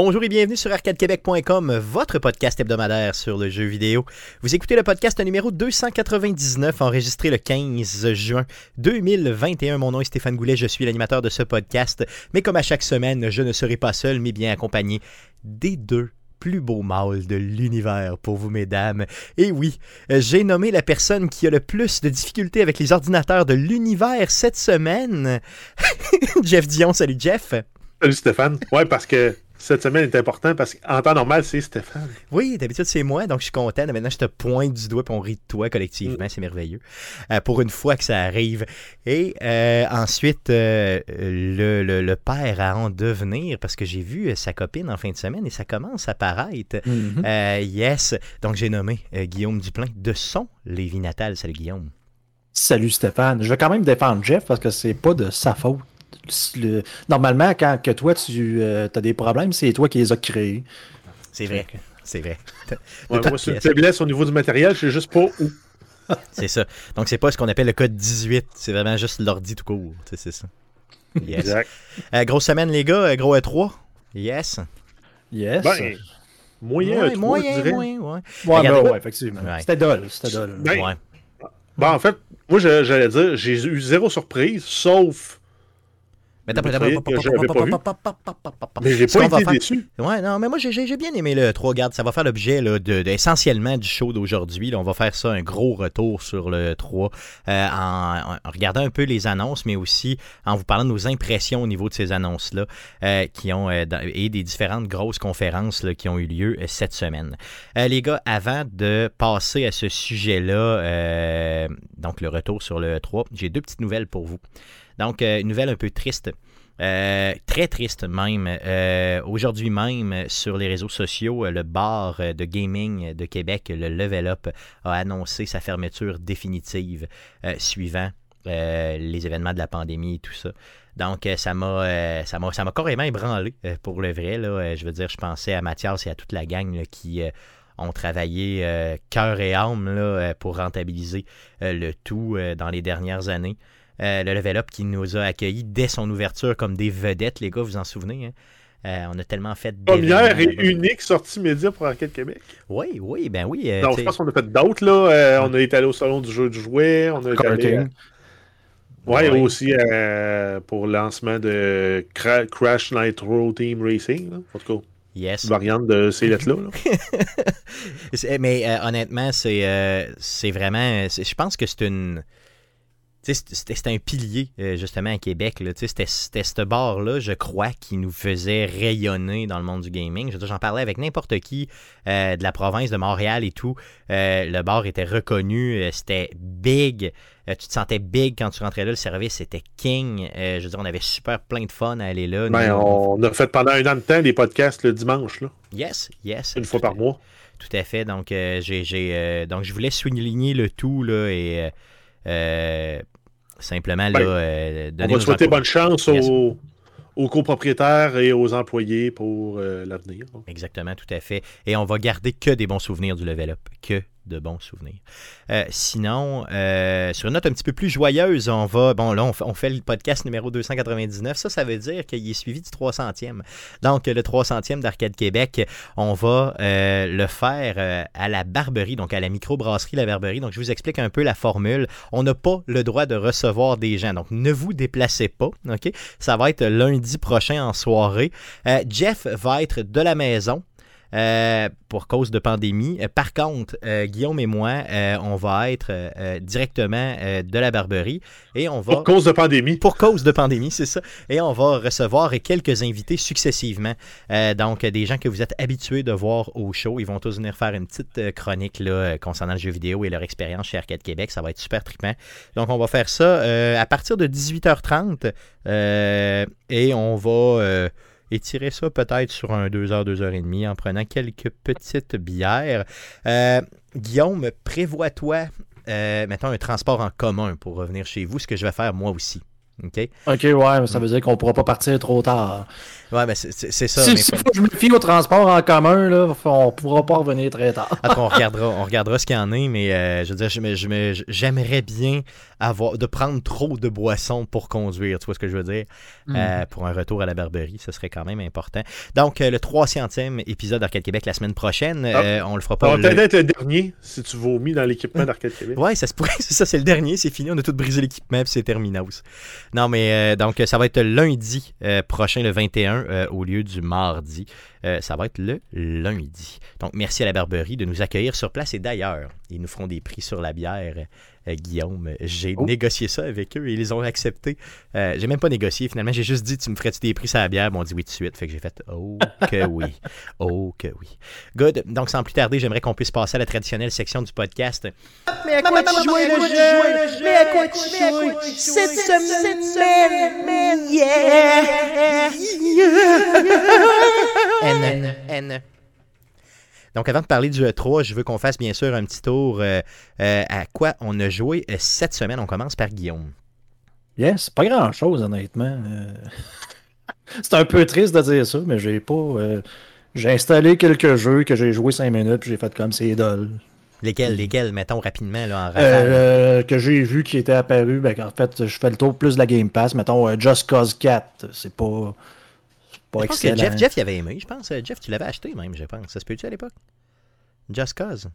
Bonjour et bienvenue sur arcadequebec.com, votre podcast hebdomadaire sur le jeu vidéo. Vous écoutez le podcast numéro 299, enregistré le 15 juin 2021. Mon nom est Stéphane Goulet, je suis l'animateur de ce podcast. Mais comme à chaque semaine, je ne serai pas seul, mais bien accompagné des deux plus beaux mâles de l'univers pour vous, mesdames. Et oui, j'ai nommé la personne qui a le plus de difficultés avec les ordinateurs de l'univers cette semaine. Jeff Dion, salut Jeff. Salut Stéphane. Ouais, parce que cette semaine est importante parce qu'en temps normal, c'est Stéphane. Oui, d'habitude, c'est moi, donc je suis content. Maintenant, je te pointe du doigt et on rit de toi collectivement. Mm. C'est merveilleux. Euh, pour une fois que ça arrive. Et euh, ensuite, euh, le, le, père à en devenir, parce que j'ai vu sa copine en fin de semaine et ça commence à paraître. Mm-hmm. yes. Donc, j'ai nommé Guillaume Duplain de son Lévi Natal. Salut, Guillaume. Salut, Stéphane. Je vais quand même défendre Jeff parce que c'est pas de sa faute normalement, quand que toi, tu euh, as des problèmes, c'est toi qui les as créés. C'est vrai. C'est vrai. moi, c'est une faiblesse au niveau du matériel, je sais juste pas où. c'est ça. Donc, c'est pas ce qu'on appelle le code 18. C'est vraiment juste l'ordi tout court. C'est ça. Exact. Euh, grosse semaine, les gars. Euh, gros E3. Yes. Yes. Ben, moyen E3, moyen, je dirais. Moyen, ouais. Ouais, ben, ouais, effectivement. C'était dol. C'était dol. Ben, ouais. ben, en fait, moi, j'allais dire, j'ai eu zéro surprise, sauf mais t'as pas, Mais j'ai pas été déçu. Ouais, non, mais moi j'ai bien aimé le 3. Garde, ça va faire l'objet essentiellement du show d'aujourd'hui. On va faire ça, un gros retour sur le 3 euh, en, regardant un peu les annonces, mais aussi en vous parlant de nos impressions au niveau de ces annonces-là euh, qui ont euh, et des différentes grosses conférences qui ont eu lieu cette semaine. les gars, avant de passer à ce sujet-là, donc le retour sur le 3, j'ai deux petites nouvelles pour vous. Donc, une nouvelle un peu triste. Euh, très triste même. Euh, aujourd'hui même, sur les réseaux sociaux, le bar de gaming de Québec, le Level Up, a annoncé sa fermeture définitive suivant les événements de la pandémie et tout ça. Donc, ça m'a ça carrément ébranlé pour le vrai. Je veux dire, je pensais à Mathias et à toute la gang qui ont travaillé cœur et âme là, pour rentabiliser le tout dans les dernières années. Euh, le Level Up qui nous a accueillis dès son ouverture comme des vedettes, les gars, vous en souvenez. Hein? Euh, on a tellement fait. Première et unique sortie média pour Arcade Québec. Oui, oui, ben oui. Euh, je pense qu'on a fait d'autres. là. on est allé au salon du jeu du jouet. On a été Ouais, aussi pour le lancement de Crash Nitro Team Racing. En tout cas. Yes. Variante de ces lettres-là. Mais honnêtement, c'est c'est vraiment. Je pense que c'est une c'était un pilier, euh, justement, à Québec. C'était ce bar-là, je crois, qui nous faisait rayonner dans le monde du gaming. J'en parlais avec n'importe qui euh, de la province de Montréal et tout. Euh, le bar était reconnu, c'était big. tu te sentais big quand tu rentrais là. Le service était king. je veux dire, on avait super plein de fun à aller là. Ben, on a fait pendant un an de temps des podcasts le dimanche. Là. Yes, yes. Une fois par mois. Tout à fait. Donc, j'ai, donc je voulais souligner le tout là, et simplement, là, euh, On va souhaiter bonne chance aux, copropriétaires et aux employés pour euh, l'avenir. Exactement, tout à fait. Et on va garder que des bons souvenirs du level up. Que de bons souvenirs. Euh, sinon, euh, sur une note un petit peu plus joyeuse, on va. Bon, là, on fait, le podcast numéro 299. Ça, ça veut dire qu'il est suivi du 300e. Donc, le 300e d'Arcade Québec, on va euh, le faire à la Barberie, donc à la microbrasserie La Barberie. Donc, je vous explique un peu la formule. On n'a pas le droit de recevoir des gens. Donc, ne vous déplacez pas. OK? Ça va être lundi prochain en soirée. Jeff va être de la maison. Euh, pour cause de pandémie. Euh, par contre, euh, Guillaume et moi, on va être directement de la Barberie et on va... Pour cause de pandémie. Pour cause de pandémie, c'est ça. Et on va recevoir quelques invités successivement. donc, des gens que vous êtes habitués de voir au show. Ils vont tous venir faire une petite chronique là, concernant le jeu vidéo et leur expérience chez Arcade Québec. Ça va être super trippant. Donc, on va faire ça à partir de 18h30 et on va étirer ça peut-être sur un 2 heures, 2 heures et demie en prenant quelques petites bières. Euh, Guillaume, prévois-toi, euh, mettons, un transport en commun pour revenir chez vous, ce que je vais faire moi aussi. OK? OK, ouais, ça veut dire qu'on ne pourra pas partir trop tard. Ouais, mais c'est ça. Si, faut que je me fie au transport en commun, là, on ne pourra pas revenir très tard. on regardera, on regardera ce qu'il y en a, mais euh, je veux dire, j'aimerais bien avoir, de prendre trop de boissons pour conduire. Tu vois ce que je veux dire? Mm. Euh, pour un retour à la Barberie, ce serait quand même important. Donc, euh, le 300e épisode d'Arcade Québec la semaine prochaine. Ah. Euh, on le fera pas. Ça va peut-être être le dernier si tu vomis dans l'équipement d'Arcade Québec. Ouais, ça se pourrait. C'est ça, c'est le dernier. C'est fini. On a tout brisé l'équipement puis c'est terminé. Non, mais donc, ça va être lundi prochain, le 21, au lieu du mardi. ça va être le lundi. Donc, merci à la Barberie de nous accueillir sur place. Et d'ailleurs, ils nous feront des prix sur la bière euh, Guillaume. J'ai oh. négocié ça avec eux et ils ont accepté. Euh, j'ai même pas négocié finalement. J'ai juste dit Tu me ferais-tu des prix sur la bière? Ils m'ont dit oui tout de suite. Fait que j'ai fait Oh que oui. Oh que oui. Good. Donc sans plus tarder, j'aimerais qu'on puisse passer à la traditionnelle section du podcast. Mais à quoi tu jouais le jeu? Mais à quoi tu joues cette semaine Yeah N N donc, avant de parler du E3, je veux qu'on fasse bien sûr un petit tour euh, euh, à quoi on a joué euh, cette semaine. On commence par Guillaume. Yes, pas grand chose, honnêtement. C'est un peu triste de dire ça, mais j'ai pas. J'ai installé quelques jeux que j'ai joué 5 minutes, puis j'ai fait comme c'est idole. Lesquels, lesquels, mettons rapidement, là, en Que j'ai vu qui était apparu, ben, en fait, je fais le tour plus de la Game Pass. Mettons, Just Cause 4, c'est pas. Pas excellent. Que Jeff, Jeff il avait aimé, je pense. Jeff, tu l'avais acheté même, je pense. Ça se peut-tu à l'époque? Just Cause.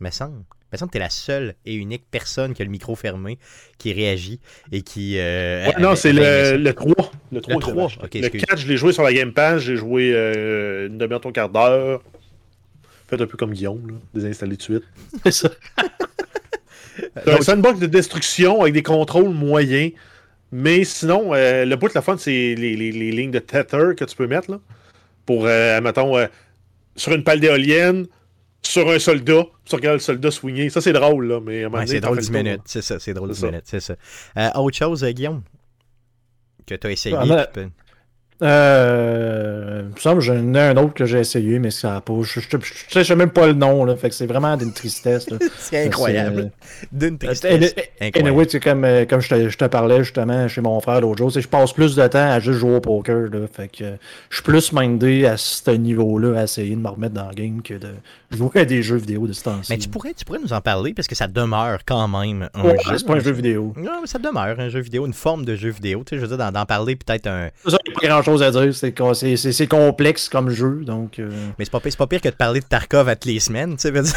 Me semble. Me semble que tu es la seule et unique personne qui a le micro fermé, qui réagit et qui. Euh, non, c'est le, le, 3. Le 3. Le, 3. le 4, je l'ai joué sur la Game Pass. J'ai joué euh, une demi-heure, un quart d'heure. Faites un peu comme Guillaume, là. désinstaller tout de suite. C'est ça. c'est un sandbox de destruction avec des contrôles moyens. Mais sinon, euh, le bout de la fun, c'est les, les, les, lignes de tether que tu peux mettre là, pour, euh, mettons, euh, sur une pale d'éolienne, sur un soldat, tu regardes le soldat swinguer. Ça, c'est drôle, là. Mais ouais, c'est drôle 10 minutes. C'est ça, c'est drôle 10 minutes. C'est ça. autre chose, Guillaume, que tu as essayé. Ah, euh, il me semble j'en ai un autre que j'ai essayé, mais ça n'a pas. Je ne sais même pas le nom, là, fait que c'est vraiment d'une tristesse. c'est incroyable. D'une tristesse. Et anyway, comme, euh, comme je, te, je te parlais justement chez mon frère l'autre jour, je passe plus de temps à juste jouer au poker. Là, fait que je suis plus mindé à ce niveau-là à essayer de me remettre dans le game que de jouer à des jeux vidéo de ce temps-ci. Mais tu pourrais, tu pourrais nous en parler parce que ça demeure quand même un jeu. C'est pas un jeu vidéo. Non, mais ça demeure un jeu vidéo, une forme de jeu vidéo. Tu sais, je veux dire, d'en parler peut-être un. Ça, pas grand chose à dire. C'est complexe comme jeu. Donc, euh. Mais c'est pas, pas pire que de parler de Tarkov à toutes les semaines, tu sais,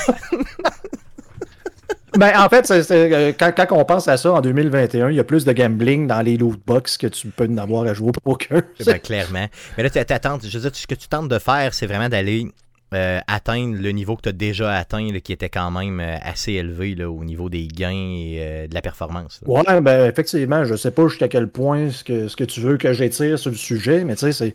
Ben, en fait, euh, quand, quand, on pense à ça en 2021, il y a plus de gambling dans les loot box que tu peux en avoir à jouer au poker. Ben, clairement. Mais là, tu je veux dire, ce que tu tentes de faire, c'est vraiment d'aller euh, atteindre le niveau que tu as déjà atteint, qui était quand même assez élevé là, au niveau des gains et de la performance. Ouais, ben effectivement, je sais pas jusqu'à quel point ce que, ce que tu veux que j'étire sur le sujet, mais tu sais, c'est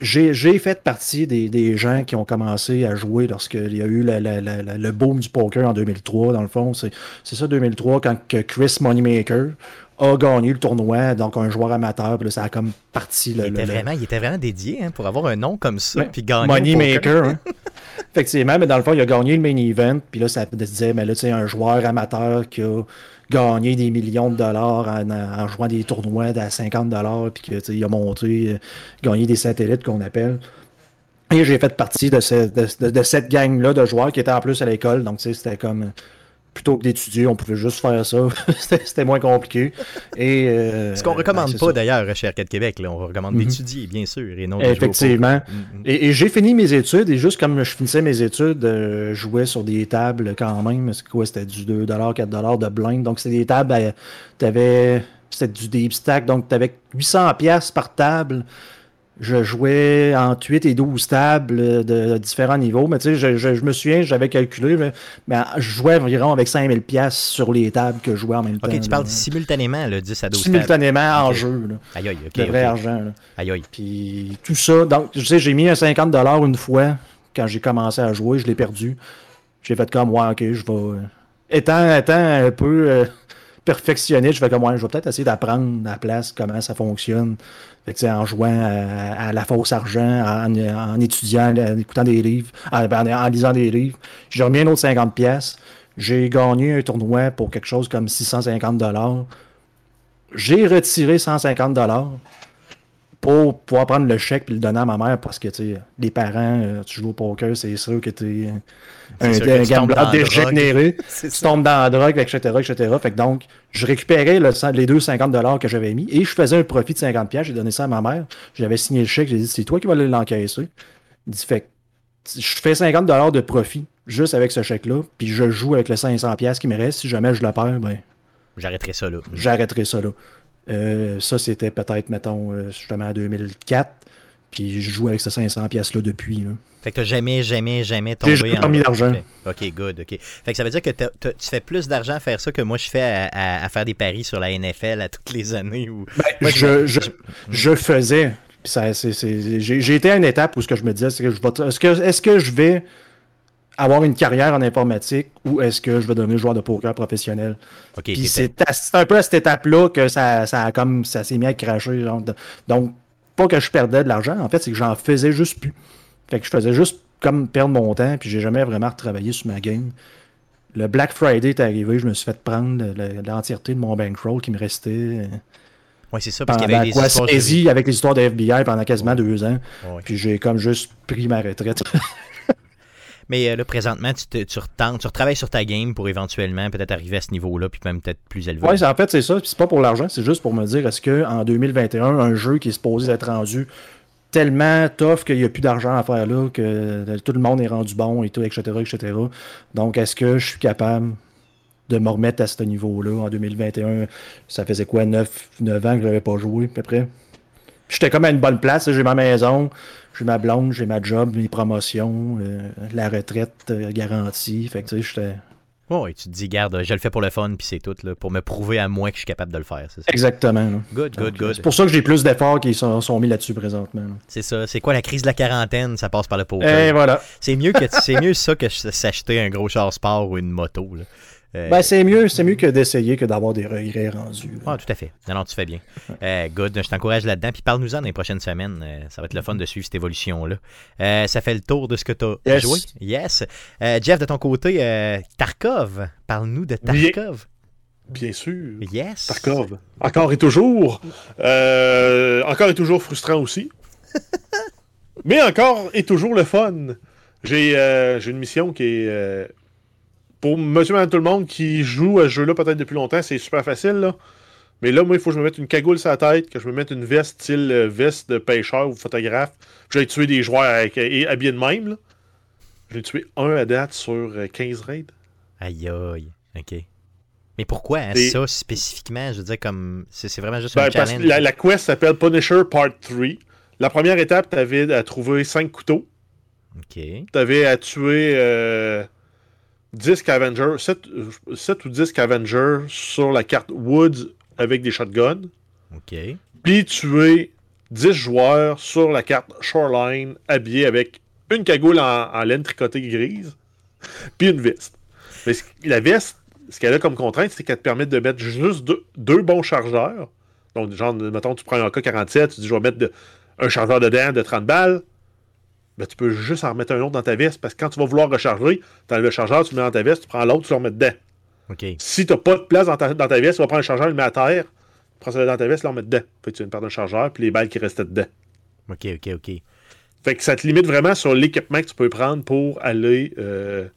j'ai fait partie des, des, gens qui ont commencé à jouer lorsqu'il y a eu le boom du poker en 2003, dans le fond. C'est ça, 2003, quand Chris Moneymaker a gagné le tournoi, donc un joueur amateur, puis là, ça a comme parti. Le, il, était vraiment, il était vraiment dédié hein, pour avoir un nom comme ça, puis gagner. Moneymaker, hein. Effectivement, mais dans le fond, il a gagné le main event, puis là, ça disait, mais là, tu sais, un joueur amateur qui a gagner des millions de dollars en, jouant des tournois à 50 dollars, puis qu'il a monté, euh, gagné des satellites qu'on appelle. Et j'ai fait partie de, de cette gang-là de joueurs qui étaient en plus à l'école. Donc, c'était comme plutôt que d'étudier, on pouvait juste faire ça. C'était moins compliqué. Et, euh, Ce qu'on recommande ben, pas d'ailleurs chez Arcade Québec. Là. On recommande mhm. d'étudier, bien sûr, et non Effectivement. Mhm. Et, j'ai fini mes études, et juste comme je finissais mes études, euh, je jouais sur des tables quand même. Quoi C'était du 2$, 4$ de blind. Donc, c'était des tables, euh, tu avais. C'était du deep stack, donc tu avais 800$ par table je jouais entre 8 et 12 tables de différents niveaux. Mais tu sais, je, me souviens, j'avais calculé, mais, je jouais environ avec 5000 pièces sur les tables que je jouais en même temps. Ok, tu parles simultanément, là, 10 à 12 Simultanément en jeu. Là. Aïe, aïe, ok. vrai argent. Là. Aïe, aïe. Puis tout ça, donc, tu sais, j'ai mis un 50 une fois quand j'ai commencé à jouer, je l'ai perdu. J'ai fait comme, ouais, ok, je vais. Euh, étant, étant un peu. Euh, je vais comme, je vais peut-être essayer d'apprendre la place comment ça fonctionne. en jouant à, la fausse argent, en, étudiant, en écoutant des livres, en, lisant des livres. J'ai remis un autre 50 pièces. J'ai gagné un tournoi pour quelque chose comme 650 dollars. J'ai retiré 150 dollars. Pour pouvoir prendre le chèque et le donner à ma mère parce que, tu sais, les parents, euh, tu joues au poker, c'est sûr que tu es un, un gambleur dégénéré. Tu tombes dans la drogue, etc., etc. Fait que donc, je récupérais les deux 50 que j'avais mis et je faisais un profit de 50 J'ai donné ça à ma mère. J'avais signé le chèque. J'ai dit, c'est toi qui vas l'encaisser. Il dit, fait je fais 50 de profit juste avec ce chèque-là, puis je joue avec les 500 qui me reste. Si jamais je le perds, ben. J'arrêterai ça là. J'arrêterai ça là. Euh, ça, c'était peut-être, mettons, euh, justement en 2004. Puis je joue avec ces 500 pièces-là depuis. Fait que t'as jamais, jamais, jamais tombé J'ai en... mis d'argent. OK, good, OK. Fait que ça veut dire que tu fais plus d'argent à faire ça que moi je fais à, faire des paris sur la NFL à toutes les années. Où... Ben, je, je, je, faisais. J'ai été à une étape où ce que je me disais, c'est que je vais... Est-ce que, est que je vais avoir une carrière en informatique ou est-ce que je vais devenir joueur de poker professionnel? Puis c'est un peu à cette étape-là que ça, ça, comme, ça s'est mis à cracher. Donc, pas que je perdais de l'argent, en fait, c'est que j'en faisais juste plus. Fait que je faisais juste comme perdre mon temps, puis j'ai jamais vraiment retravaillé sur ma game. Le Black Friday est arrivé, je me suis fait prendre l'entièreté de mon bankroll qui me restait. Oui, c'est ça, parce qu'il y avait des histoires avec les histoires de FBI pendant quasiment deux ans. Puis j'ai comme juste pris ma retraite. Mais euh, là, présentement, tu, tu retentes, tu retravailles sur ta game pour éventuellement peut-être arriver à ce niveau-là, puis même peut-être plus élevé. Oui, en fait, c'est ça. Puis c'est pas pour l'argent, c'est juste pour me dire est-ce qu'en 2021, un jeu qui est supposé être rendu tellement tough qu'il n'y a plus d'argent à faire là, que tout le monde est rendu bon et tout, etc., etc. Donc, est-ce que je suis capable de me remettre à ce niveau-là en 2021? Ça faisait quoi, 9, 9 ans que je n'avais pas joué, à peu près? J'étais comme à une bonne place, j'ai ma maison, j'ai ma blonde, j'ai ma job, mes promotions, euh, la retraite euh, garantie. Fait que tu sais, j'étais. Oh, et tu te dis, garde, je le fais pour le fun, puis c'est tout, là, pour me prouver à moi que je suis capable de le faire. Ça? Exactement. Good, good, good. C'est pour ça que j'ai plus d'efforts qui sont, sont, mis là-dessus présentement. C'est ça. C'est quoi la crise de la quarantaine? Ça passe par le poker. Et voilà. C'est mieux, que, c'est mieux ça que s'acheter un gros char sport ou une moto. Là. Euh, ben, c'est mieux, c'est mieux que d'essayer que d'avoir des regrets rendus. Ah, tout à fait. Non, non, tu fais bien. Euh, good, je t'encourage là-dedans. Puis parle-nous-en dans les prochaines semaines. Euh, ça va être le fun de suivre cette évolution-là. ça fait le tour de ce que tu as joué. Yes. Jeff, de ton côté, Tarkov. Parle-nous de Tarkov. Bien, sûr. Yes. Tarkov. Encore et toujours. encore et toujours frustrant aussi. Mais encore et toujours le fun. J'ai une mission qui est pour monsieur et tout le monde qui joue à ce jeu-là peut-être depuis longtemps, c'est super facile. Là. Mais là, moi, il faut que je me mette une cagoule sur la tête, que je me mette une veste style euh, veste de pêcheur ou photographe. J'ai tué des joueurs avec, habillés de même. J'ai tué un à date sur 15 euh, raids. Aïe aïe. OK. Mais pourquoi hein, ça spécifiquement? Je veux dire, comme. C'est vraiment juste un ben, challenge. la, la, quest s'appelle Punisher Part 3. La première étape, tu avais à trouver 5 couteaux. OK. Tu avais à tuer. Euh, 10 Scavengers, 7, ou 10 Scavengers sur la carte Woods avec des shotguns. OK. Puis tuer 10 joueurs sur la carte Shoreline habillés avec une cagoule en, laine tricotée grise, puis une veste. Mais la veste, ce qu'elle a comme contrainte, c'est qu'elle te permet de mettre juste deux, bons chargeurs. Donc, genre, mettons, tu prends un AK-47, tu dis, je vais mettre un chargeur dedans de 30 balles ben, tu peux juste en remettre un autre dans ta veste parce que quand tu vas vouloir recharger, tu enlèves le chargeur, tu le mets dans ta veste, tu prends l'autre, tu le remets dedans. Si tu n'as pas de place dans ta, veste, tu vas prendre le chargeur, le mets à terre, tu prends ça dans ta veste, tu le remets dedans. Fait que tu viens de perdre un chargeur puis les balles qui restaient dedans. OK, OK, OK. Fait que ça te limite vraiment sur l'équipement que tu peux prendre pour aller, euh,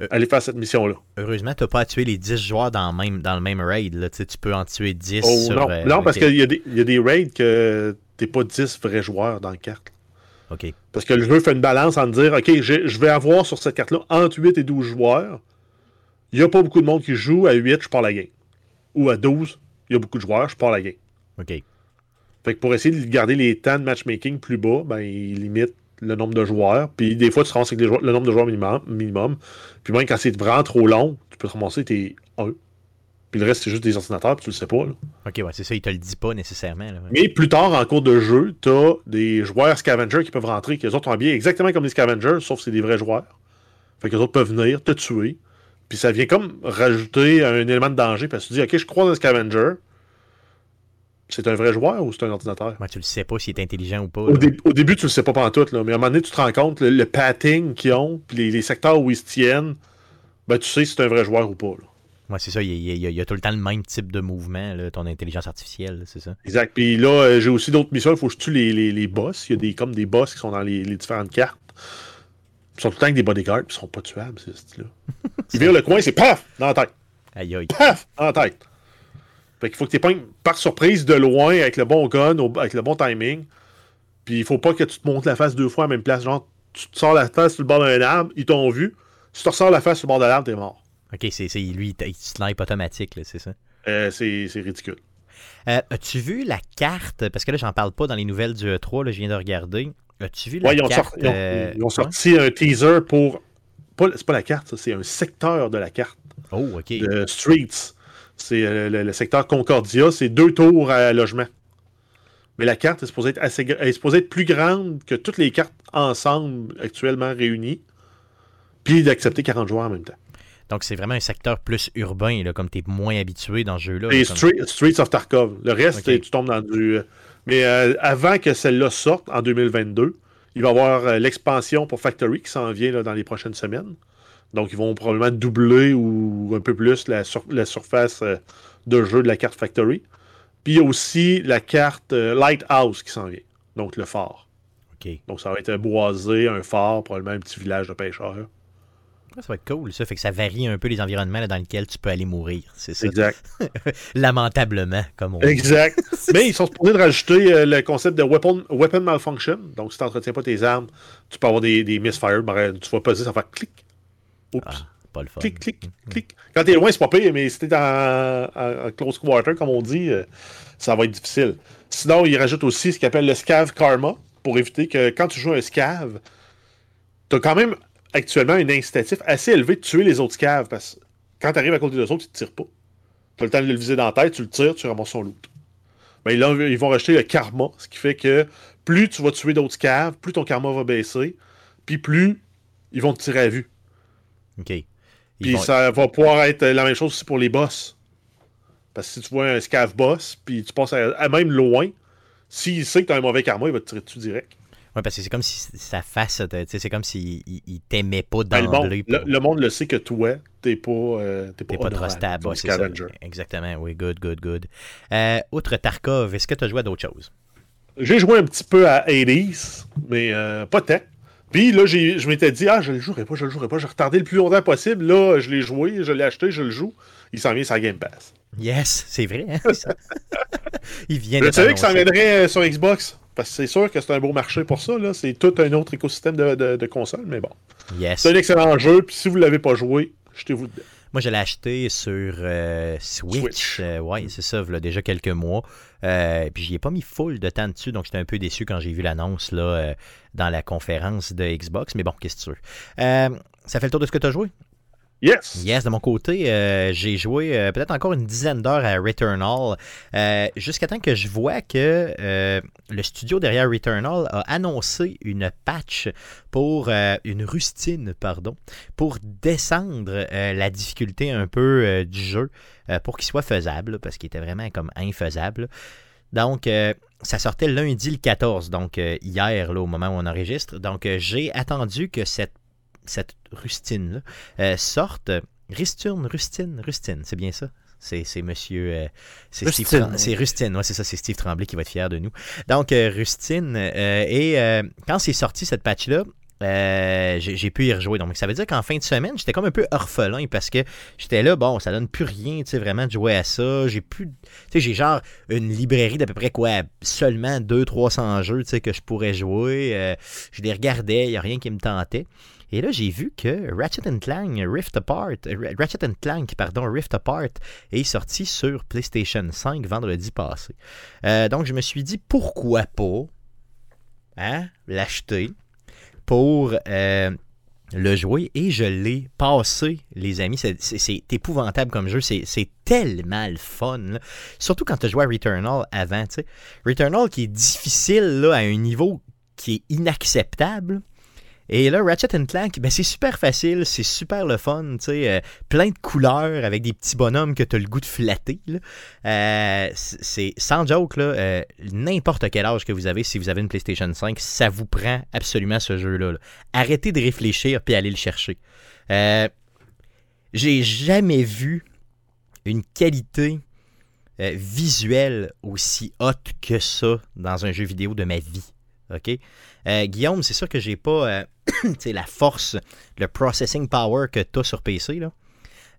euh, aller faire cette mission-là. Heureusement, tu n'as pas à tuer les 10 joueurs dans, même, dans le même raid. Là. Tu peux en tuer 10 oh, sur, Non, euh, non parce qu'il y, y, a des raids que tu n'es pas 10 vrais joueurs dans la carte. Parce que le jeu fait une balance en dire OK, je vais avoir sur cette carte-là entre 8 et 12 joueurs. Il n'y a pas beaucoup de monde qui joue. À 8, je pars la game. Ou à 12, il y a beaucoup de joueurs, je pars la game. OK. Fait que pour essayer de garder les temps de matchmaking plus bas, ben, il limite le nombre de joueurs. Puis des fois, tu te rends avec le nombre de joueurs minimum, minimum. Puis même quand c'est vraiment trop long, tu peux te ramasser tes 1. Puis le reste, c'est juste des ordinateurs, puis tu le sais pas. Là. Ok, ouais, c'est ça, il te le dit pas nécessairement. Mais plus tard, en cours de jeu, tu as des joueurs scavengers qui peuvent rentrer, qui les autres ont habillés exactement comme des scavengers, sauf que c'est des vrais joueurs. Fait que les autres peuvent venir te tuer. Puis ça vient comme rajouter un élément de danger, parce que tu dis, ok, je crois dans un scavenger. C'est un vrai joueur ou c'est un ordinateur? Ouais, tu le sais pas s'il est intelligent ou pas. Au, début, tu le sais pas pendant tout, là, mais à un moment donné, tu te rends compte, le, le patting qu'ils ont, puis les, secteurs où ils se tiennent, ben, tu sais si c'est un vrai joueur ou pas. Là. Ouais, c'est ça. Il y, a, tout le temps le même type de mouvement, ton intelligence artificielle, c'est ça. Exact. Puis là, euh, j'ai aussi d'autres missions. Il faut que je tue les, les, boss. Il y a des, comme des boss qui sont dans les, différentes cartes. Ils sont tout le temps avec des bodyguards, puis ils sont pas tuables, ces style-là. Ils virent le coin, c'est paf! Dans la tête. Aïe aïe. Paf! Dans la tête. Fait qu'il faut que tu pognes par surprise de loin avec le bon gun, avec le bon timing. Puis il faut pas que tu te montes la face deux fois à la même place. Genre, tu te sors la face sur le bord d'un arbre, ils t'ont vu. Si tu te ressors la face sur le bord de l'arbre, t'es mort. Ok, c'est lui, il snipe automatique, c'est ça? Euh, c'est ridicule. Euh, as-tu vu la carte? Parce que là, j'en parle pas dans les nouvelles du E3, là, je viens de regarder. As-tu vu la ils ont carte? Sorti, ils, ont, sorti un teaser pour. C'est pas la carte, c'est un secteur de la carte. Oh, ok. De Streets. C'est le, secteur Concordia, c'est deux tours à logement. Mais la carte est supposée être, assez, est supposée être plus grande que toutes les cartes ensemble actuellement réunies, puis d'accepter 40 joueurs en même temps. Donc, c'est vraiment un secteur plus urbain, là, comme tu es moins habitué dans ce jeu-là. Et Streets of Tarkov. Le reste, tu tombes dans du. Euh, mais euh, avant que celle-là sorte, en 2022, il va y avoir euh, l'expansion pour Factory qui s'en vient dans les prochaines semaines. Donc, ils vont probablement doubler ou un peu plus la, la surface de jeu de la carte Factory. Puis, il y a aussi la carte Lighthouse qui s'en vient. Donc, le phare. Donc, ça va être boisé, un phare, probablement un petit village de pêcheurs. Ça va être cool, ça. Fait que ça varie un peu les environnements dans lesquels tu peux aller mourir. C'est ça. Exact. Lamentablement, comme on dit. Exact. Mais ils sont supposés de rajouter euh, le concept de weapon, weapon malfunction. Donc, si tu n'entretiens pas tes armes, tu peux avoir des, des misfires. Tu vas passer, ça va faire clic. Oups. Ah, pas le fun. Clic, clic, clic. Quand t'es loin, c'est pas pire, mais si t'es en, en, close quarter, comme on dit, euh, ça va être difficile. Sinon, ils rajoutent aussi ce qu'ils appelle le scav karma pour éviter que quand tu joues un scav, tu as quand même actuellement un incitatif assez élevé de tuer les autres caves parce que quand tu arrives à côté de autres, tu ne tires pas. Tu as le temps de le viser dans la tête, tu le tires, tu ramasses son loot. Mais là, ils vont rajouter le karma, ce qui fait que plus tu vas tuer d'autres caves, plus ton karma va baisser, puis plus ils vont te tirer à vue. OK. puis ça va pouvoir être la même chose aussi pour les boss. Parce que si tu vois un scav boss, puis tu passes à, même loin, s'il sait que tu as un mauvais karma, il va te tirer dessus direct. Oui, parce que c'est comme si sa face, c'est comme s'il il, t'aimait pas dans ben, le, le, monde le sait que toi, t'es pas, euh, t'es pas, pas trustable. c'est ça. Exactement, oui, good, good, good. Euh, outre Tarkov, est-ce que tu as joué à d'autres choses? J'ai joué un petit peu à Hades, mais euh, pas tant. Puis là, je m'étais dit, ah, je le jouerai pas, je le jouerai pas. J'ai retardé le plus longtemps possible. Là, je l'ai joué, je l'ai acheté, je le joue. Il s'en vient sur Game Pass. Yes, c'est vrai. Hein? il vient de Je savais que ça viendrait sur Xbox. Parce que c'est sûr que c'est un beau marché pour ça. C'est tout un autre écosystème de, de, consoles, mais bon. C'est un excellent jeu, puis si vous ne l'avez pas joué, jetez-vous dedans. Moi, je l'ai acheté sur euh, Switch. Euh, ouais, c'est ça, il y a déjà quelques mois. Euh, puis j'y ai pas mis full de temps dessus, donc j'étais un peu déçu quand j'ai vu l'annonce là dans la conférence de Xbox. Mais bon, qu'est-ce que tu veux. ça fait le tour de ce que tu as joué? Yes. Yes, de mon côté, euh, j'ai joué euh, peut-être encore une dizaine d'heures à Returnal, euh, jusqu'à temps que je vois que le studio derrière Returnal a annoncé une patch pour une rustine, pardon, pour descendre la difficulté un peu du jeu pour qu'il soit faisable, parce qu'il était vraiment comme infaisable. Donc, ça sortait lundi le 14, donc hier, là, au moment où on enregistre. Donc, j'ai attendu que cette cette rustine-là, euh, sorte. Risturne, Rustine, Rustine, c'est bien ça? C'est monsieur. Euh, c'est Rustine, c'est Rustine, ouais, c'est ça, c'est Steve Tremblay qui va être fier de nous. Donc, euh, Rustine, et quand c'est sorti cette patch-là, j'ai pu y rejouer. Donc, ça veut dire qu'en fin de semaine, j'étais comme un peu orphelin parce que j'étais là, bon, ça donne plus rien, tu sais, vraiment de jouer à ça. J'ai plus. Tu sais, j'ai genre une librairie d'à peu près quoi, seulement 200-300 jeux, tu sais, que je pourrais jouer. je les regardais, il n'y a rien qui me tentait. Et là, j'ai vu que Ratchet Clank Rift Apart, euh, Ratchet Clank, pardon, Rift Apart est sorti sur PlayStation 5 vendredi passé. Euh, donc, je me suis dit, pourquoi pas hein, l'acheter pour euh, le jouer et je l'ai passé, les amis. C'est épouvantable comme jeu. C'est tellement le fun. Surtout quand tu joué à Returnal avant. Returnal qui est difficile là, à un niveau qui est inacceptable. Et là, Ratchet Clank, ben, c'est super facile, c'est super le fun, tu sais, euh, plein de couleurs avec des petits bonhommes que tu as le goût de flatter. Euh, c'est sans joke, là, euh, n'importe quel âge que vous avez, si vous avez une PlayStation 5, ça vous prend absolument ce jeu-là. Arrêtez de réfléchir puis allez le chercher. J'ai jamais vu une qualité visuelle aussi haute que ça dans un jeu vidéo de ma vie. Guillaume, c'est sûr que j'ai pas la force, le processing power que tu as sur PC, là,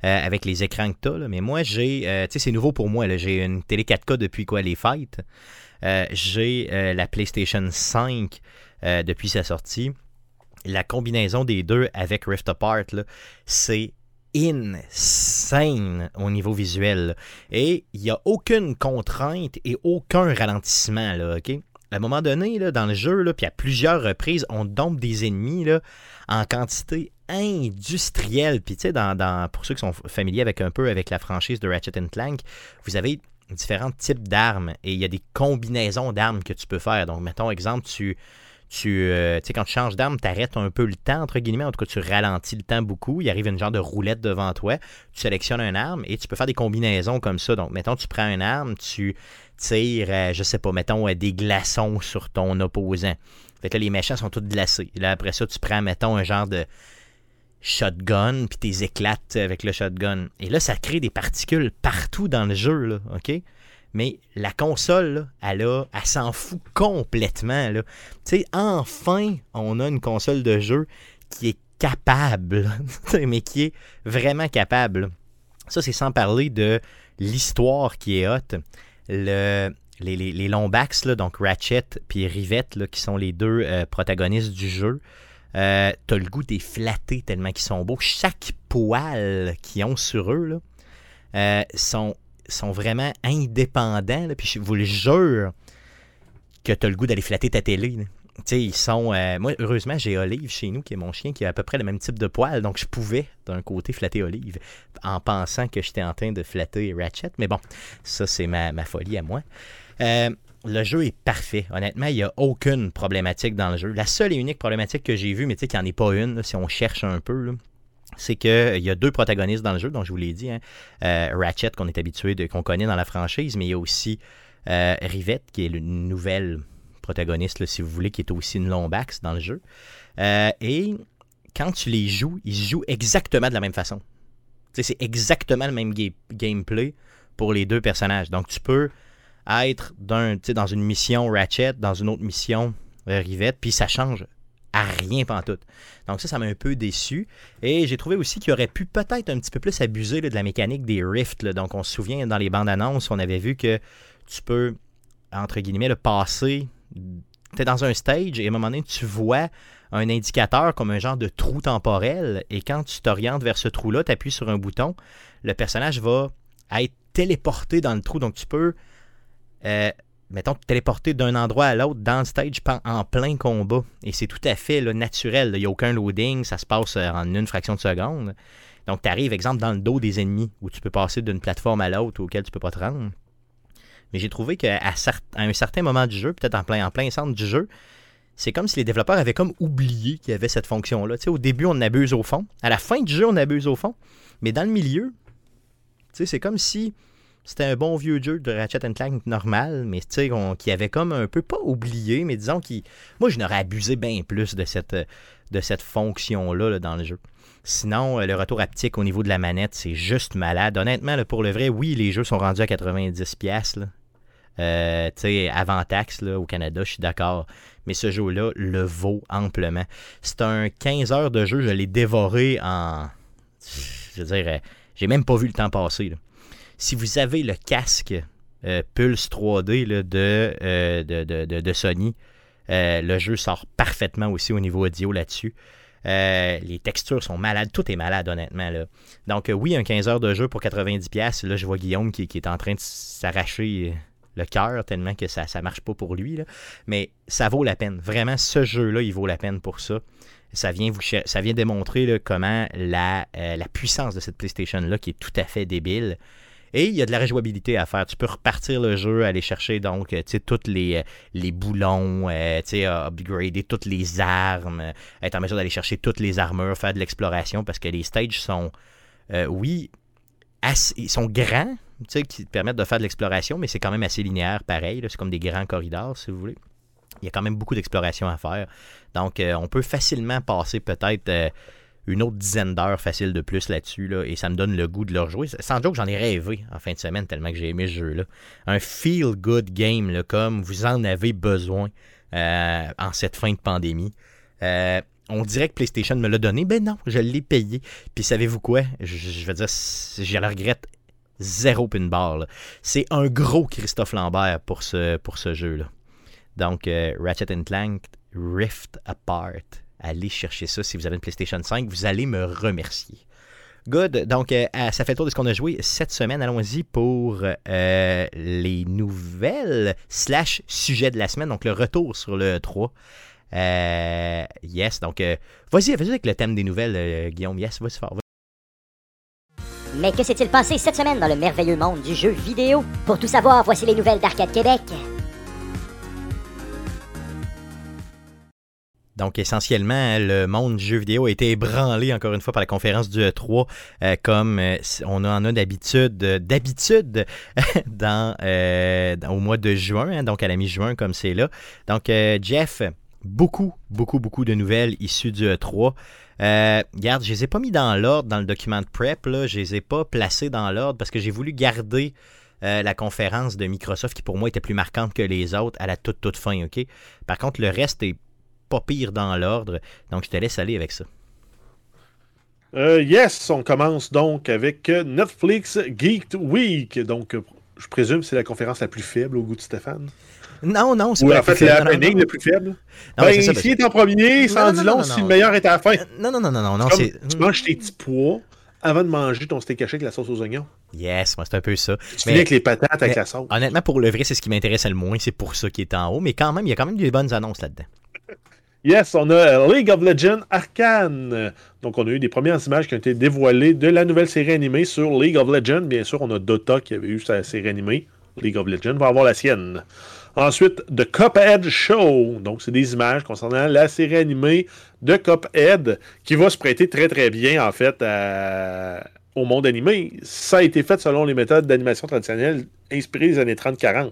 avec les écrans que tu as. mais moi, j'ai. sais, c'est nouveau pour moi. J'ai une télé 4K depuis quoi les fêtes. j'ai la PlayStation 5 depuis sa sortie. La combinaison des deux avec Rift Apart, c'est insane au niveau visuel. Et il n'y a aucune contrainte et aucun ralentissement? À un moment donné, dans le jeu, puis à plusieurs reprises, on dompe des ennemis en quantité industrielle. Puis, tu sais, pour ceux qui sont familiers avec un peu avec la franchise de Ratchet Clank, vous avez différents types d'armes et il y a des combinaisons d'armes que tu peux faire. Donc, mettons, exemple, tu tu euh, sais, quand tu changes d'arme, tu arrêtes un peu le temps, entre guillemets. En tout cas, tu ralentis le temps beaucoup. Il arrive une genre de roulette devant toi. Tu sélectionnes une arme et tu peux faire des combinaisons comme ça. Donc, mettons, tu prends une arme, tu tires, euh, je sais pas, mettons, euh, des glaçons sur ton opposant. Fait que là, les méchants sont tous glacés. là, après ça, tu prends, mettons, un genre de shotgun, puis tu éclates avec le shotgun. Et là, ça crée des particules partout dans le jeu, là, OK? Mais la console, elle, a, elle s'en fout complètement. Enfin, on a une console de jeu qui est capable, mais qui est vraiment capable. Ça, c'est sans parler de l'histoire qui est haute. Le, les, les, les Lombax, donc Ratchet et Rivette, là, qui sont les deux euh, protagonistes du jeu, euh, t'as le goût des flattés tellement qu'ils sont beaux. Chaque poil qu'ils ont sur eux euh, sont sont vraiment indépendants. puis je vous le jure que tu as le goût d'aller flatter ta télé. ils sont. Euh, moi, heureusement, j'ai Olive chez nous, qui est mon chien, qui a à peu près le même type de poil. Donc, je pouvais, d'un côté, flatter Olive en pensant que j'étais en train de flatter Ratchet. Mais bon, ça, c'est ma, folie à moi. Euh, le jeu est parfait. Honnêtement, il n'y a aucune problématique dans le jeu. La seule et unique problématique que j'ai vue, mais tu sais qu'il n'y en ait pas une, si on cherche un peu, c'est qu'il euh, y a deux protagonistes dans le jeu, dont je vous l'ai dit. Hein. Euh, Ratchet, qu'on est habitué, de, qu'on connaît dans la franchise, mais il y a aussi euh, Rivette, qui est une nouvelle protagoniste, si vous voulez, qui est aussi une Lombax dans le jeu. et quand tu les joues, ils jouent exactement de la même façon. c'est exactement le même gameplay pour les deux personnages. Donc tu peux être dans une mission Ratchet, dans une autre mission Rivette, puis ça change à rien pantoute. Donc ça, ça m'a un peu déçu. Et j'ai trouvé aussi qu'il aurait pu peut-être un petit peu plus abuser de la mécanique des rifts. Donc on se souvient, dans les bandes annonces, on avait vu que tu peux, entre guillemets, le passer. Tu es dans un stage et à un moment donné, tu vois un indicateur comme un genre de trou temporel. Et quand tu t'orientes vers ce trou-là, tu appuies sur un bouton, le personnage va être téléporté dans le trou. Donc tu peux... Euh, mettons, téléporter d'un endroit à l'autre dans le stage en plein combat. Et c'est tout à fait naturel. Il n'y a aucun loading, ça se passe euh, en une fraction de seconde. Donc, tu arrives, exemple, dans le dos des ennemis, où tu peux passer d'une plateforme à l'autre auquel tu peux pas te rendre. Mais j'ai trouvé qu'à un certain moment du jeu, peut-être en plein, en plein centre du jeu, c'est comme si les développeurs avaient comme oublié qu'il y avait cette fonction-là. Au début, on abuse au fond. À la fin du jeu, on abuse au fond. Mais dans le milieu, tu c'est comme si c'était un bon vieux jeu de Ratchet Clank normal, mais qui avait comme un peu pas oublié, mais disons qui. Moi, je n'aurais abusé bien plus de cette, de cette fonction-là dans le jeu. Sinon, euh, le retour haptique au niveau de la manette, c'est juste malade. Honnêtement, pour le vrai, oui, les jeux sont rendus à 90$. Euh, tu sais, avant taxe au Canada, je suis d'accord. Mais ce jeu-là le vaut amplement. C'est un 15 heures de jeu, je l'ai dévoré en. Je veux dire, euh, j'ai même pas vu le temps passer. Là si vous avez le casque euh, Pulse 3D euh, de, de, Sony, euh, le jeu sort parfaitement aussi au niveau audio là-dessus. les textures sont malades, tout est malade honnêtement. Donc oui, un 15 heures de jeu pour 90$. Là, je vois Guillaume qui, est en train de s'arracher le cœur tellement que ça ne marche pas pour lui. Mais ça vaut la peine. Vraiment, ce jeu-là, il vaut la peine pour ça. Ça vient, vous, ça vient démontrer comment la, la puissance de cette PlayStation-là, qui est tout à fait débile, et il y a de la rejouabilité à faire. Tu peux repartir le jeu, aller chercher donc euh, tous les, euh, les boulons, euh, upgrader toutes les armes, être en mesure d'aller chercher toutes les armures, faire de l'exploration parce que les stages sont, oui, ils sont grands, qui te permettent de faire de l'exploration, mais c'est quand même assez linéaire pareil. C'est comme des grands corridors, si vous voulez. Il y a quand même beaucoup d'exploration à faire. Donc, on peut facilement passer peut-être une autre dizaine d'heures facile de plus là-dessus, là, et ça me donne le goût de le rejouer. Sans que j'en ai rêvé en fin de semaine tellement que j'ai aimé ce jeu-là. Un feel-good game, comme vous en avez besoin euh, en cette fin de pandémie. Euh, on dirait que PlayStation me l'a donné. Ben non, je l'ai payé. Puis savez-vous quoi? Je, veux dire, je le regrette zéro pin bar. C'est un gros Christophe Lambert pour ce, pour jeu-là. Donc, euh, Ratchet Clank Rift Apart. Allez chercher ça si vous avez une PlayStation 5. Vous allez me remercier. Good. Donc, euh, ça fait le tour de ce qu'on a joué cette semaine. Allons-y pour euh, les nouvelles slash sujets de la semaine. Donc, le retour sur le 3. yes. Donc, vas-y, vas-y avec le thème des nouvelles, Guillaume. Yes, vas-y fort. Mais que s'est-il passé cette semaine dans le merveilleux monde du jeu vidéo? Pour tout savoir, voici les nouvelles d'Arcade Québec. Donc, essentiellement, le monde du jeu vidéo a été ébranlé encore une fois par la conférence du E3, euh, comme euh, on en a d'habitude, d'habitude euh, au mois de juin, hein, donc à la mi-juin, comme c'est là. Donc, Jeff, beaucoup, beaucoup, beaucoup de nouvelles issues du E3. regarde, je les ai pas mis dans l'ordre dans le document de prep, là, je les ai pas placés dans l'ordre parce que j'ai voulu garder la conférence de Microsoft qui pour moi était plus marquante que les autres à la toute toute fin, ok? Par contre, le reste est pas pire dans l'ordre. Donc, je te laisse aller avec ça. Euh, yes, on commence donc avec Netflix Geek Week. Donc, je présume que c'est la conférence la plus faible au goût de Stéphane. Non, non, c'est pas en fait, c'est la pending le plus faible. Non, ben, s'il est en premier, sans dit long si le meilleur est à la fin. Non, non, non, non, non. tu manges tes petits pois avant de manger ton steak caché avec la sauce aux oignons. Yes, moi c'est un peu ça. Tu mais, avec les patates avec la sauce. Honnêtement, pour le vrai, c'est ce qui m'intéresse le moins. C'est pour ça qu'il est en haut. Mais quand même, il y a quand même des bonnes annonces là-dedans. Yes, on a League of Legends Arcane. Donc, on a eu des premières images qui ont été dévoilées de la nouvelle série animée sur League of Legends. Bien sûr, on a Dota qui avait eu sa série animée. League of Legends va avoir la sienne. Ensuite, The Cuphead Show. Donc, c'est des images concernant la série animée de Cuphead qui va se prêter très, très bien, en fait, au monde animé. Ça a été fait selon les méthodes d'animation traditionnelles inspirées des années 30-40.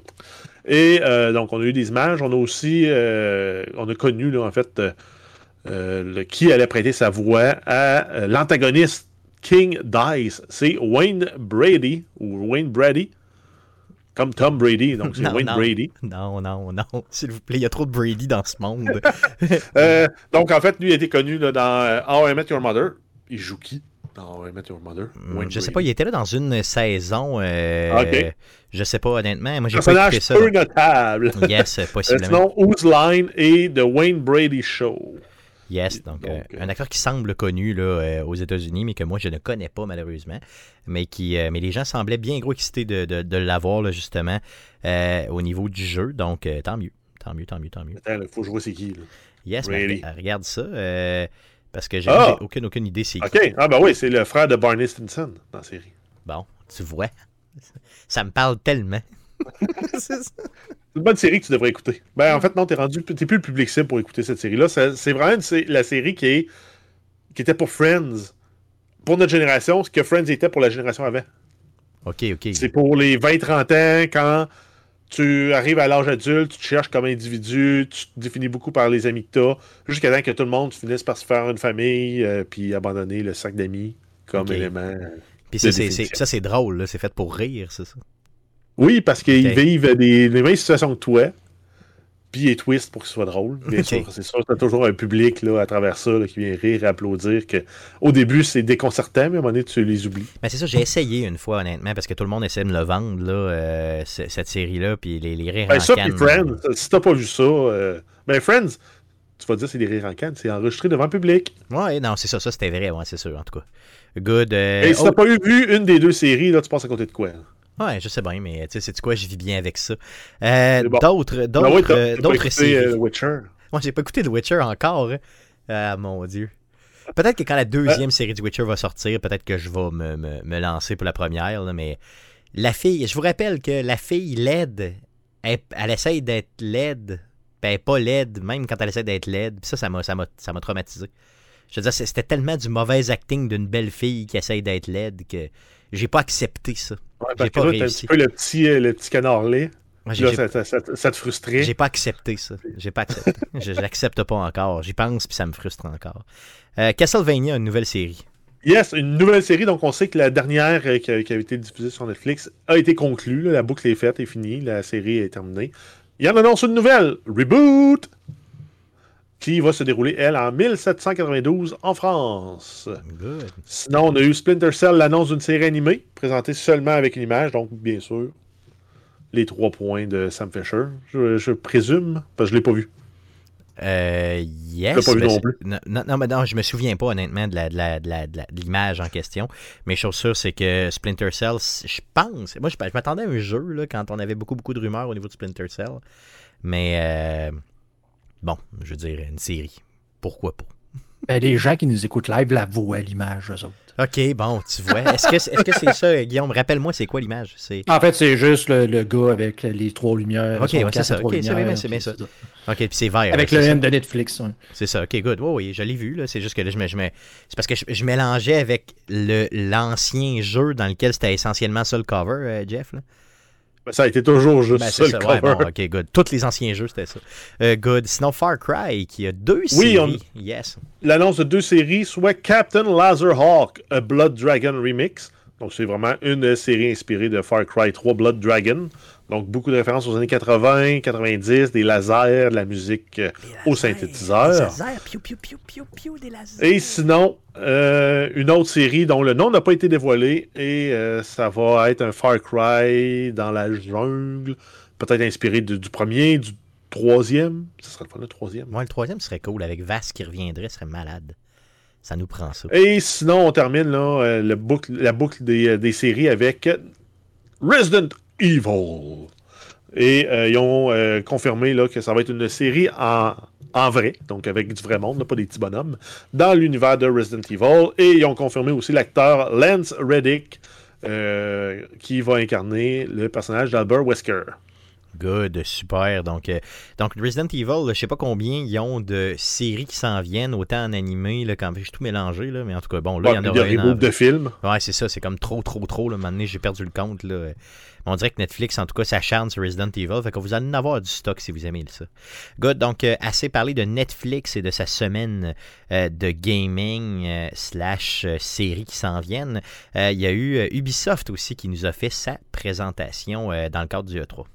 Et euh, donc, on a eu des images. On a aussi, euh, on a connu, là, en fait, euh, le, qui allait prêter sa voix à l'antagoniste King Dice. C'est Wayne Brady, ou Wayne Brady, comme Tom Brady, donc c'est Wayne Brady. Non, non, non, s'il vous plaît, il y a trop de Brady dans ce monde. donc, en fait, lui a été connu là, dans How I Met Your Mother. Il joue qui? Dans Met Your Mother. Hmm, je sais pas, il était là dans une saison. Euh, ok. Je sais pas, honnêtement. Moi, j'ai pas écouté ça. peu notable. Yes, possiblement. Sinon, Whose Line et The Wayne Brady Show. Yes, donc, euh, un acteur qui semble connu là, euh, aux États-Unis, mais que moi je ne connais pas malheureusement. Mais qui, euh, mais les gens semblaient bien gros excités de, de, de l'avoir justement au niveau du jeu. Donc tant mieux, tant mieux, tant mieux, tant mieux. Attends, il faut jouer c'est qui là? Yes, mais, regarde ça. Parce que j'ai ah! aucune, aucune idée c'est OK. Ah, ben oui, c'est le frère de Barney Stinson dans la série. Bon, tu vois. Ça me parle tellement. c'est une bonne série que tu devrais écouter. Ben, en fait, non, t'es rendu. T'es plus le public cible pour écouter cette série-là. C'est vraiment la série qui est. qui était pour Friends. Pour notre génération, ce que Friends était pour la génération avant. OK, OK. C'est pour les 20-30 ans, quand tu arrives à l'âge adulte, tu te cherches comme individu, tu te définis beaucoup par les amis que tu as, jusqu'à temps que tout le monde finisse par se faire une famille, euh, puis abandonner le sac d'amis comme élément. Puis ça, c'est drôle, c'est fait pour rire, c'est ça? Oui, parce qu'ils vivent des, les mêmes situations que toi, puis ils twist pour que ce soit drôle. Bien sûr, c'est sûr, t'as toujours un public là, à travers ça qui vient rire et applaudir. Que, au début, c'est déconcertant, mais à un moment donné, tu les oublies. Mais c'est ça, j'ai essayé une fois, honnêtement, parce que tout le monde essaie de me le vendre, là, euh, cette série-là, puis les, les rires ben, en ça, canne. Friends, si t'as pas vu ça, euh, ben Friends, tu vas dire c'est des rires en canne, c'est enregistré devant le public. Ouais, non, c'est ça, ça c'était vrai, ouais, c'est sûr, en tout cas. Good. Euh, et si t'as oh. pas eu vu une des deux séries, là, tu passes à côté de quoi? Ouais, je sais bien, mais tu sais, c'est quoi, je vis bien avec ça? Euh, D'autres, ben d'autres, euh, d'autres séries. Euh, Witcher. Moi, j'ai pas écouté The Witcher encore. Hein. Ah, mon Dieu. Peut-être que quand la deuxième euh. série du Witcher va sortir, peut-être que je vais me, me, me, lancer pour la première, là, mais la fille, je vous rappelle que la fille laide, elle, elle essaye d'être laide, ben pas laide, même quand elle essaie d'être laide, ça, ça m'a, ça m'a, ça m'a traumatisé. Je veux dire, c'était tellement du mauvais acting d'une belle fille qui essaye d'être laide que j'ai pas accepté ça. Ouais, parce que un petit peu le petit, euh, le petit canard lait. là, ça, te frustrait. J'ai pas accepté ça. J'ai pas accepté. je l'accepte pas encore. J'y pense, puis ça me frustre encore. Euh, Castlevania, une nouvelle série. Yes, une nouvelle série. Donc, on sait que la dernière euh, qui, a, qui été diffusée sur Netflix a été conclue. La boucle est faite, est finie. La série est terminée. Il y en annonce une nouvelle. Reboot! Qui va se dérouler, elle, en 1792 en France. Sinon, on a eu Splinter Cell, l'annonce d'une série animée, présentée seulement avec une image. Donc, bien sûr, les trois points de Sam Fisher. Je, présume, parce que je ne l'ai pas vu. Euh, yes. Je pas vu non plus. Non, non, mais non, je me souviens pas honnêtement de, l'image en question. Mais chose sûre, c'est que Splinter Cell, je pense. Moi, je, m'attendais à un jeu là, quand on avait beaucoup, beaucoup de rumeurs au niveau de Splinter Cell. Mais euh, bon, je veux dire, une série. Pourquoi pas? Ben, les gens qui nous écoutent live la voient l'image, eux autres. OK, bon, tu vois. Est-ce que c'est -ce c'est ça, Guillaume? Rappelle-moi, c'est quoi l'image? En fait, c'est juste le, gars avec les trois lumières. OK, c'est ça. OK, c'est bien, bien, ça. OK, puis c'est vert. Avec le M de Netflix. C'est ça. OK, good. Oui, oui, je l'ai vu. C'est juste que là, je me, je c'est parce que je, mélangeais avec l'ancien jeu dans lequel c'était essentiellement ça le cover, euh, Jeff. Là. Ben, ça a été toujours juste ben, ça, le cover. Ouais, bon, ok, good. Tous les anciens jeux, c'était ça. Euh, good. Sinon, Far Cry, qui a deux séries. Oui, yes. L'annonce de deux séries, soit Captain Lazarhawk, A Blood Dragon Remix. Donc, c'est vraiment une série inspirée de Far Cry 3 Blood Dragon. Donc, beaucoup de références aux années 80, 90, des lasers, de la musique euh, au synthétiseur. Des lasers, piou, piou, piou, piou, piou, des lasers. Et sinon, euh, une autre série dont le nom n'a pas été dévoilé et euh, ça va être un Far Cry dans la jungle, peut-être inspiré du premier, du troisième. Ce serait le troisième. Moi, le troisième serait cool avec Vass qui reviendrait, serait malade. Ça nous prend ça. Et sinon, on termine boucle, la boucle des, des séries avec Resident Evil. Et euh, ils ont euh, confirmé que ça va être une série en, vrai, donc avec du vrai monde, pas des petits bonhommes, dans l'univers de Resident Evil. Et ils ont confirmé aussi l'acteur Lance Reddick, euh, qui va incarner le personnage d'Albert Wesker. Good, super. Donc, donc Resident Evil, je sais pas combien ils ont de séries qui s'en viennent, autant en animé, là, quand j'ai tout mélangé, là, mais en tout cas, bon, là, il y en a des groupes de films. Ouais, c'est ça, c'est comme trop, trop, trop. Là, maintenant, j'ai perdu le compte. Là. On dirait que Netflix, en tout cas, s'acharne sur Resident Evil. Fait que vous allez en avoir du stock si vous aimez ça. Good. Donc, euh, assez parlé de Netflix et de sa semaine euh, de gaming euh, slash série qui s'en viennent. Il y a eu Ubisoft aussi qui nous a fait sa présentation dans le cadre du E3.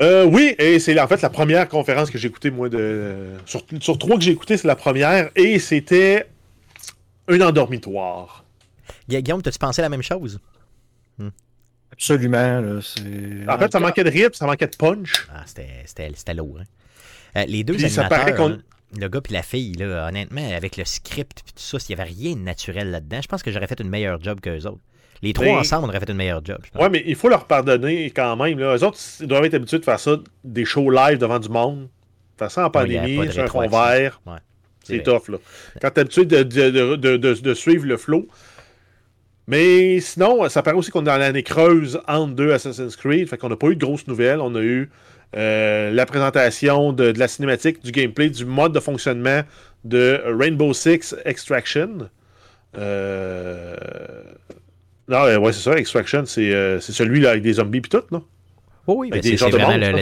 Oui, et c'est en fait la première conférence que j'ai écoutée, moi, de. Sur, sur trois que j'ai écoutées, c'est la première, et c'était un endormitoire. Guillaume, t'as-tu pensé la même chose? Hmm. Absolument. en fait, ça manquait de rip, ça manquait de punch. Ah, c'était lourd. Hein. Euh, les deux animateurs, le gars et la fille, là, honnêtement, avec le script et tout ça, il n'y avait rien de naturel là-dedans. Je pense que j'aurais fait une meilleure job qu'eux autres. Les trois ensemble, on aurait fait une meilleure job. Ouais, mais il faut leur pardonner quand même. Là. Eux autres, ils doivent être habitués de faire ça, des shows live devant du monde. Faire ça en pandémie, sur un fond vert. c'est tough. Là. Quand tu es habitué de, de, de, suivre le flow, mais sinon, ça paraît aussi qu'on est dans l'année creuse entre deux Assassin's Creed. Fait qu'on n'a pas eu de grosses nouvelles. On a eu euh, la présentation de, la cinématique, du gameplay, du mode de fonctionnement de Rainbow Six Extraction. Euh... Non, ouais, c'est ça, Extraction, c'est euh, celui là avec des zombies et tout, non? Oui, oui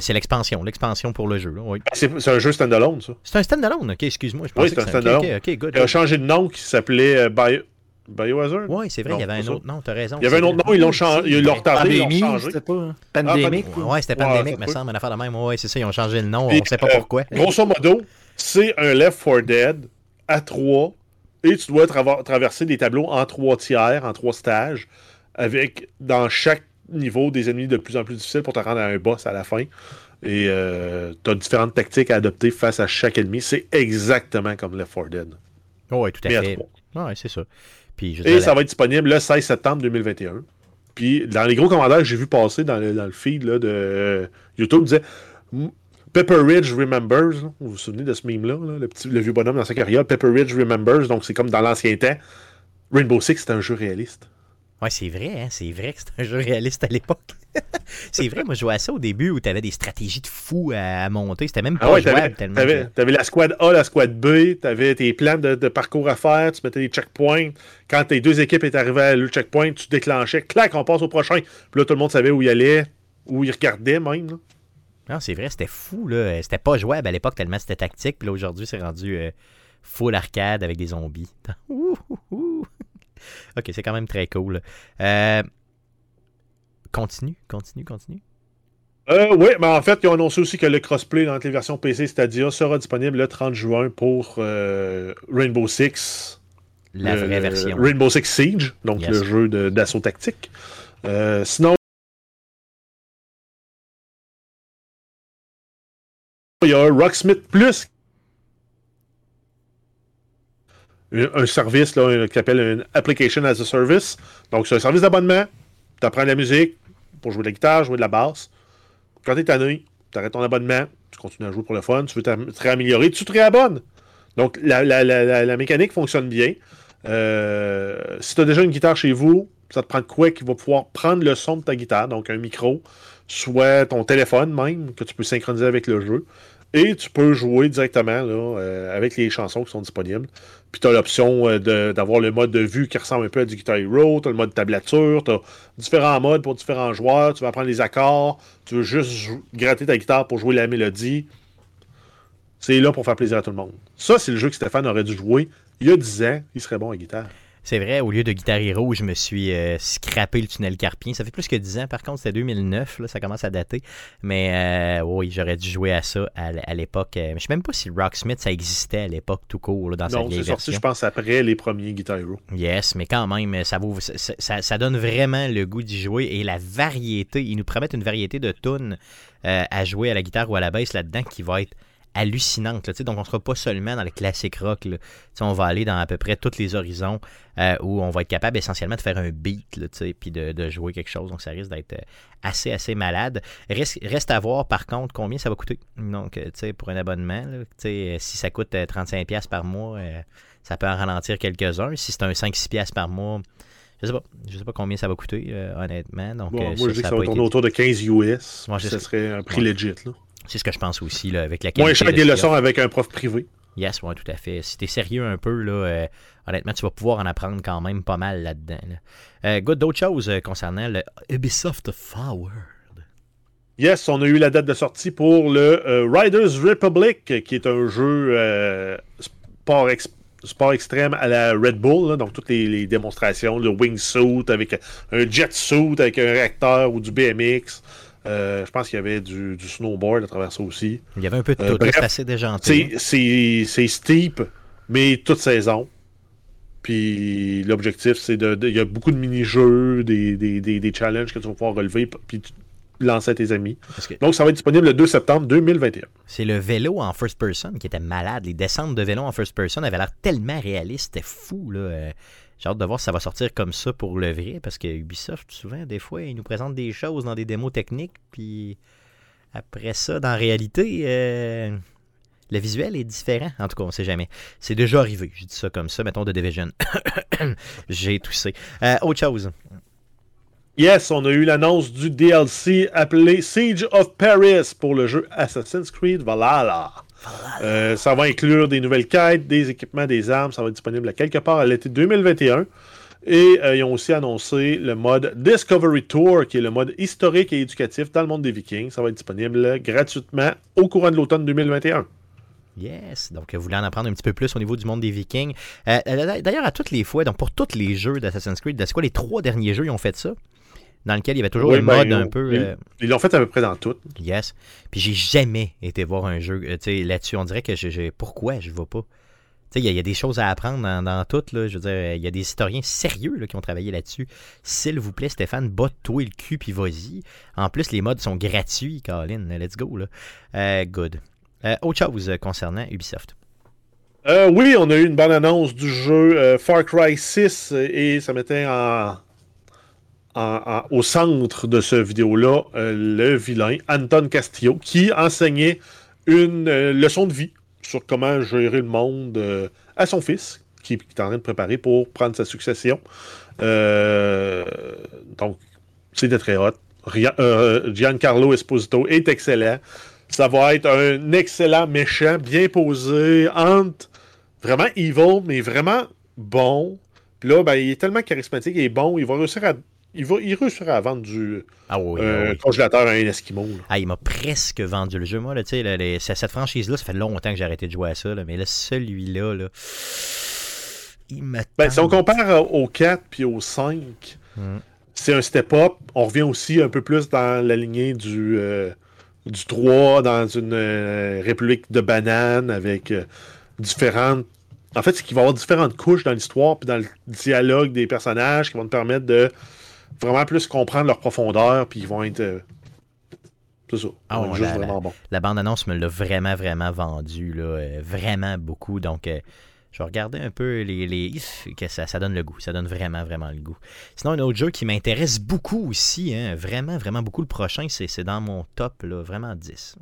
c'est l'expansion, l'expansion pour le jeu. Oui. Ah, c'est un jeu standalone, ça. C'est un standalone, ok, excuse-moi. Oui, c'est un standalone. Il a changé de nom qui s'appelait euh, Bio... Biohazard? Oui, c'est vrai, il y avait un autre nom, tu as raison. Il y avait un autre nom, ils l'ont changé, ils l'ont retardé, ils l'ont changé. C'était pas Pandémique? Ah, oui, c'était Pandémique, mais ça, une affaire de même. Oui, c'est ça, ils ont changé le nom, on ne sait pas euh, pourquoi. Grosso modo, c'est un Left 4 Dead à 3 et tu dois traverser des tableaux en trois tiers, en trois stages, avec dans chaque niveau des ennemis de plus en plus difficiles pour te rendre à un boss à la fin. Et euh, tu as différentes tactiques à adopter face à chaque ennemi. C'est exactement comme Left 4 Dead. Oui, tout à fait. Oui, c'est ça. Et ça va être disponible le 16 septembre 2021. Puis dans les gros commentaires que j'ai vu passer dans le, dans le feed là, de euh, YouTube, disait Pepper Ridge Remembers. Vous vous souvenez de ce meme-là, le, petit, le vieux bonhomme dans sa carrière. Pepper Ridge Remembers, donc c'est comme dans l'ancien temps. Rainbow Six, c'était un jeu réaliste. Ouais, c'est vrai, hein? c'est vrai que c'était un jeu réaliste à l'époque. c'est vrai, moi je jouais à ça au début où tu avais des stratégies de fou à, monter. C'était même ah pas ah jouable tellement. Tu avais, la squad A, la squad B, tu avais tes plans de, parcours à faire, tu mettais des checkpoints. Quand tes deux équipes étaient arrivées à le checkpoint, tu déclenchais, clac, on passe au prochain. Puis là, tout le monde savait où il allait. Ou il regardait même. Non, c'est vrai, c'était fou. là. C'était pas jouable à l'époque tellement c'était tactique. Puis là, aujourd'hui, c'est rendu euh, full arcade avec des zombies. ok, c'est quand même très cool. Euh, continue, continue, continue. Euh, oui, mais en fait, ils ont annoncé aussi que le crossplay dans les versions PC Stadia sera disponible le 30 juin pour euh, Rainbow Six. La vraie version. Rainbow Six Siege, donc le jeu d'assaut tactique. Euh, sinon, il y a Rocksmith Plus. Un service qui s'appelle Application as a Service. Donc, c'est un service d'abonnement. Tu apprends la musique pour jouer de la guitare, jouer de la basse. Quand tu es tanné, tu arrêtes ton abonnement, tu continues à jouer pour le fun, tu veux te réaméliorer, tu te réabonnes. Donc, la, mécanique fonctionne bien. Euh, si tu as déjà une guitare chez vous, ça te prend quoi qui va pouvoir prendre le son de ta guitare, donc un micro, soit ton téléphone même, que tu peux synchroniser avec le jeu. Et tu peux jouer directement euh, avec les chansons qui sont disponibles. Puis tu as l'option euh, d'avoir le mode de vue qui ressemble un peu à du Guitar Hero. Tu as le mode tablature. Tu as différents modes pour différents joueurs. Tu vas apprendre les accords. Tu veux juste gratter ta guitare pour jouer la mélodie. C'est là pour faire plaisir à tout le monde. Ça, c'est le jeu que Stéphane aurait dû jouer il y a 10 ans. Il serait bon à guitare. C'est vrai, au lieu de Guitar Hero, je me suis euh, scrappé le tunnel carpien. Ça fait plus que 10 ans, par contre, c'était 2009, là, ça commence à dater. Mais euh, oui, j'aurais dû jouer à ça à, l'époque. Euh, mais je sais même pas si Rocksmith, ça existait à l'époque tout court, là, dans non, c'est sorti, je pense, après les premiers Guitar Hero. Yes, mais quand même, ça, vaut, ça, ça, donne vraiment le goût d'y jouer. Et la variété, ils nous promettent une variété de tunes à jouer à la guitare ou à la basse là-dedans qui va être hallucinante. Là, donc, on ne sera pas seulement dans le classique rock. Là. On va aller dans à peu près tous les horizons euh, où on va être capable essentiellement de faire un beat puis de, de, jouer quelque chose. Donc, ça risque d'être euh, assez, assez malade. Reste, reste, à voir, par contre, combien ça va coûter. Donc, euh, pour un abonnement, si ça coûte 35$ par mois, ça peut en ralentir quelques-uns. Si c'est un 5-6$ par mois, je sais pas. Je sais pas combien ça va coûter, honnêtement. Donc, moi, je dis que ça va tourner autour de 15 US. Moi, ça serait un prix legit. Là. C'est ce que je pense aussi, là, avec la qualité. Moins cher des leçons avec un prof privé. Yes, oui, tout à fait. Si tu es sérieux un peu, là, euh, honnêtement, tu vas pouvoir en apprendre quand même pas mal là-dedans. Euh, good, d'autres choses euh, concernant le Ubisoft Forward? Yes, on a eu la date de sortie pour le Riders Republic, qui est un jeu sport, sport, extrême à la Red Bull, donc toutes les, démonstrations, le wingsuit avec un jet suit avec un réacteur ou du BMX. Euh, je pense qu'il y avait du, snowboard à travers ça aussi. Il y avait un peu de euh, tout, c'est assez déjanté. C'est steep, mais toute saison. Puis l'objectif, c'est de, Il y a beaucoup de mini-jeux, des, des, challenges que tu vas pouvoir relever, puis lancer à tes amis. Donc ça va être disponible le 2 septembre 2021. C'est le vélo en first person qui était malade. Les descentes de vélo en first person avaient l'air tellement réalistes. C'était fou, là. J'ai hâte de voir si ça va sortir comme ça pour le vrai, parce que Ubisoft, souvent, des fois, ils nous présentent des choses dans des démos techniques, puis après ça, dans réalité, euh, le visuel est différent. En tout cas, on ne sait jamais. C'est déjà arrivé, je dis ça comme ça, mettons, de Division. J'ai toussé. Euh, autre chose. Yes, on a eu l'annonce du DLC appelé Siege of Paris pour le jeu Assassin's Creed Valhalla. Euh, ça va inclure des nouvelles quêtes, des équipements, des armes. Ça va être disponible quelque part à l'été 2021. Et euh, ils ont aussi annoncé le mode Discovery Tour, qui est le mode historique et éducatif dans le monde des Vikings. Ça va être disponible gratuitement au courant de l'automne 2021. Yes, donc vous voulez en apprendre un petit peu plus au niveau du monde des Vikings. Euh, d'ailleurs, à toutes les fois, donc pour tous les jeux d'Assassin's Creed, c'est quoi les trois derniers jeux ils ont fait ça? Dans lequel il y avait toujours le ben, mode un peu. Euh, ils l'ont fait à peu près dans tout. Yes. Puis j'ai jamais été voir un jeu euh, là-dessus. On dirait que j'ai. Pourquoi je ne vais pas? Il y, a des choses à apprendre dans, tout. Là. Je veux dire, il y a des historiens sérieux là, qui ont travaillé là-dessus. S'il vous plaît, Stéphane, botte-toi le cul puis vas-y. En plus, les modes sont gratuits, Colin. Let's go. Là. Euh, good. autre chose concernant Ubisoft. oui, on a eu une bonne annonce du jeu Far Cry 6 et ça mettait en, au centre de ce vidéo-là euh, le vilain Anton Castillo qui enseignait une euh, leçon de vie sur comment gérer le monde euh, à son fils qui, est en train de préparer pour prendre sa succession. donc, c'était très hot. Giancarlo Esposito est excellent. Ça va être un excellent méchant, bien posé, entre vraiment evil, mais vraiment bon. Puis là, ben, il est tellement charismatique, il est bon, il va réussir à il, va, il réussira à vendre du Ah oui, euh, ah oui. congélateur à un Esquimau. là. Ah, il m'a presque vendu le jeu. Moi, là, tu sais, là, les- cette franchise-là, ça fait longtemps que j'ai arrêté de jouer à ça. là, mais là, celui-là, là, il me Ben, si on compare au 4 puis au 5, Mm. c'est un step-up. On revient aussi un peu plus dans la lignée du, euh, du 3, dans une euh, république de bananes avec différentes. En fait, c'est qu'il va y avoir différentes couches dans l'histoire puis dans le dialogue des personnages qui vont te permettre de vraiment plus comprendre leur profondeur puis ils vont être. euh, c'est ça. Ah juste la- vraiment bon. La bande-annonce me l'a vraiment, vraiment vendu. Là, euh, vraiment beaucoup. Donc, euh, je vais regarder un peu les. les... que ça, ça donne le goût. Ça donne vraiment, vraiment le goût. Sinon, un autre jeu qui m'intéresse beaucoup aussi, hein, vraiment, vraiment beaucoup. Le prochain, c'est c'est dans mon top, là, vraiment 10.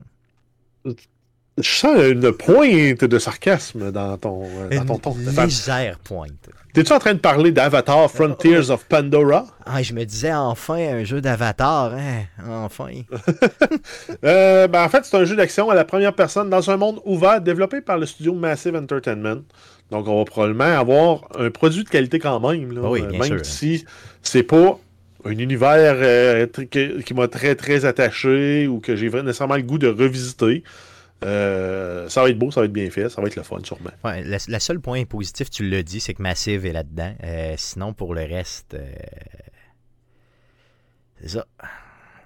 Je sens une pointe de sarcasme dans ton, euh, dans ton ton. Une légère pointe. T'es-tu en train de parler d'Avatar Frontiers of Pandora? Ah, je me disais enfin un jeu d'avatar, hein? Enfin. Euh, ben, en fait, c'est un jeu d'action à la première personne dans un monde ouvert développé par le studio Massive Entertainment. Donc, on va probablement avoir un produit de qualité quand même. là. Ah oui, Euh, bien même sûr. si c'est pas un univers euh, que- qui m'a très très attaché ou que j'ai nécessairement le goût de revisiter. Euh, ça va être beau, ça va être bien fait, ça va être le fun sûrement. Ouais, le, le seul point positif, tu l'as dit, c'est que Massive est là-dedans. Euh, sinon, pour le reste, euh, c'est ça.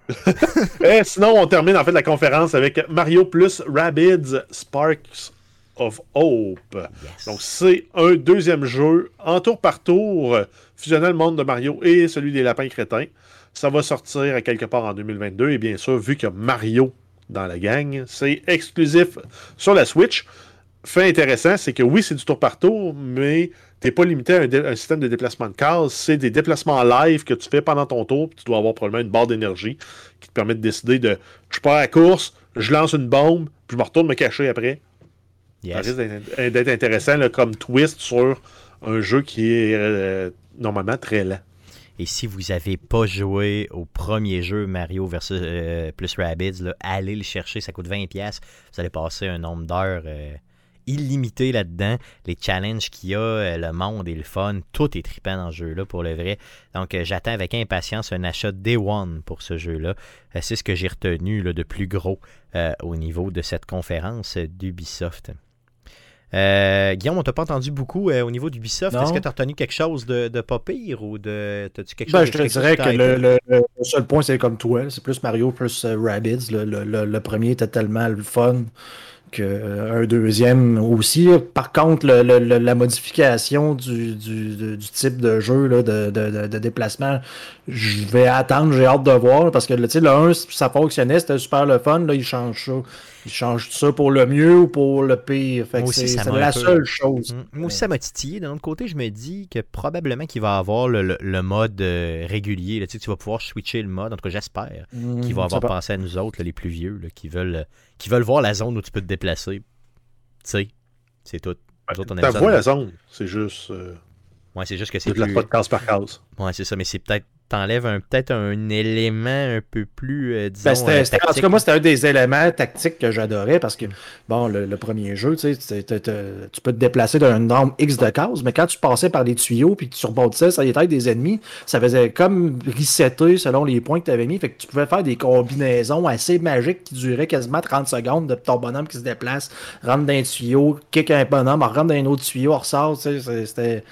Et sinon, on termine en fait la conférence avec Mario plus Rabbids Sparks of Hope. Yes. Donc, c'est un deuxième jeu en tour par tour, fusionnant le monde de Mario et celui des lapins crétins. Ça va sortir à quelque part en 2022. Et bien sûr, vu a Mario dans la gang, c'est exclusif sur la Switch. Fait intéressant, c'est que oui, c'est du tour par tour, mais t'es pas limité à un, système de déplacement de cases. C'est des déplacements live que tu fais pendant ton tour. puis Tu dois avoir probablement une barre d'énergie qui te permet de décider de je pars à la course, je lance une bombe, puis je me retourne me cacher après. Ça risque d'être- d'être intéressant là, comme twist sur un jeu qui est euh, normalement très lent. Et si vous n'avez pas joué au premier jeu Mario versus euh, plus Rabbids, allez le chercher, ça coûte 20$. pièces. Vous allez passer un nombre d'heures euh, illimité là-dedans. Les challenges qu'il y a, euh, le monde et le fun, tout est trippant dans ce jeu-là pour le vrai. Donc j'attends avec impatience un achat Day One pour ce jeu-là. C'est ce que j'ai retenu de plus gros au niveau de cette conférence d'Ubisoft. Euh, Guillaume, on t'a pas entendu beaucoup euh, au niveau d'Ubisoft. Est-ce que tu as retenu quelque chose de, de pas pire ou de. T'as-tu quelque Ben, chose je te dirais que le, seul point, c'est comme toi. C'est plus Mario plus euh, Rabbids. Le, premier était tellement le fun qu'un deuxième aussi. Par contre, la modification du, du- du- du type de jeu là, de, de- déplacement, je vais attendre, j'ai hâte de voir. Parce que le 1, ça fonctionnait, c'était super le fun. Là, ils changent ça. Ils changent ça pour le mieux ou pour le pire. Fait que Moi aussi, c'est la peu- seule chose. Mm. Moi aussi, ça m'a titillé. D'un autre côté, je me dis que probablement qu'il va avoir le, le- le mode euh, régulier. là. Tu, sais, tu vas pouvoir switcher le mode. En tout cas, j'espère Mm, qu'il va avoir pensé à nous autres, là, les plus vieux, là, qui, veulent, euh, qui veulent voir la zone où tu peux te déplacer. Tu sais, c'est tout. Nous autres, on aime T'as ça. vois la zone, c'est juste. Euh, Ouais, c'est juste que c'est plus... case par case. Ouais, c'est ça, mais c'est peut-être... T'enlèves un, peut-être un élément un peu plus, euh, disons, Ben, c'était- euh, c'était- en tout cas, moi, c'était un des éléments tactiques que j'adorais parce que, bon, le, le premier jeu, tu sais, tu peux te déplacer d'un nombre X de cases, mais quand tu passais par les tuyaux puis que tu rebondissais sur les têtes des ennemis, ça faisait comme resetter selon les points que tu avais mis. Fait que tu pouvais faire des combinaisons assez magiques qui duraient quasiment 30 secondes de ton bonhomme qui se déplace, rentre dans un tuyau, kick un bonhomme, rentre dans un autre tuyau, ressort, tu sais, c'était.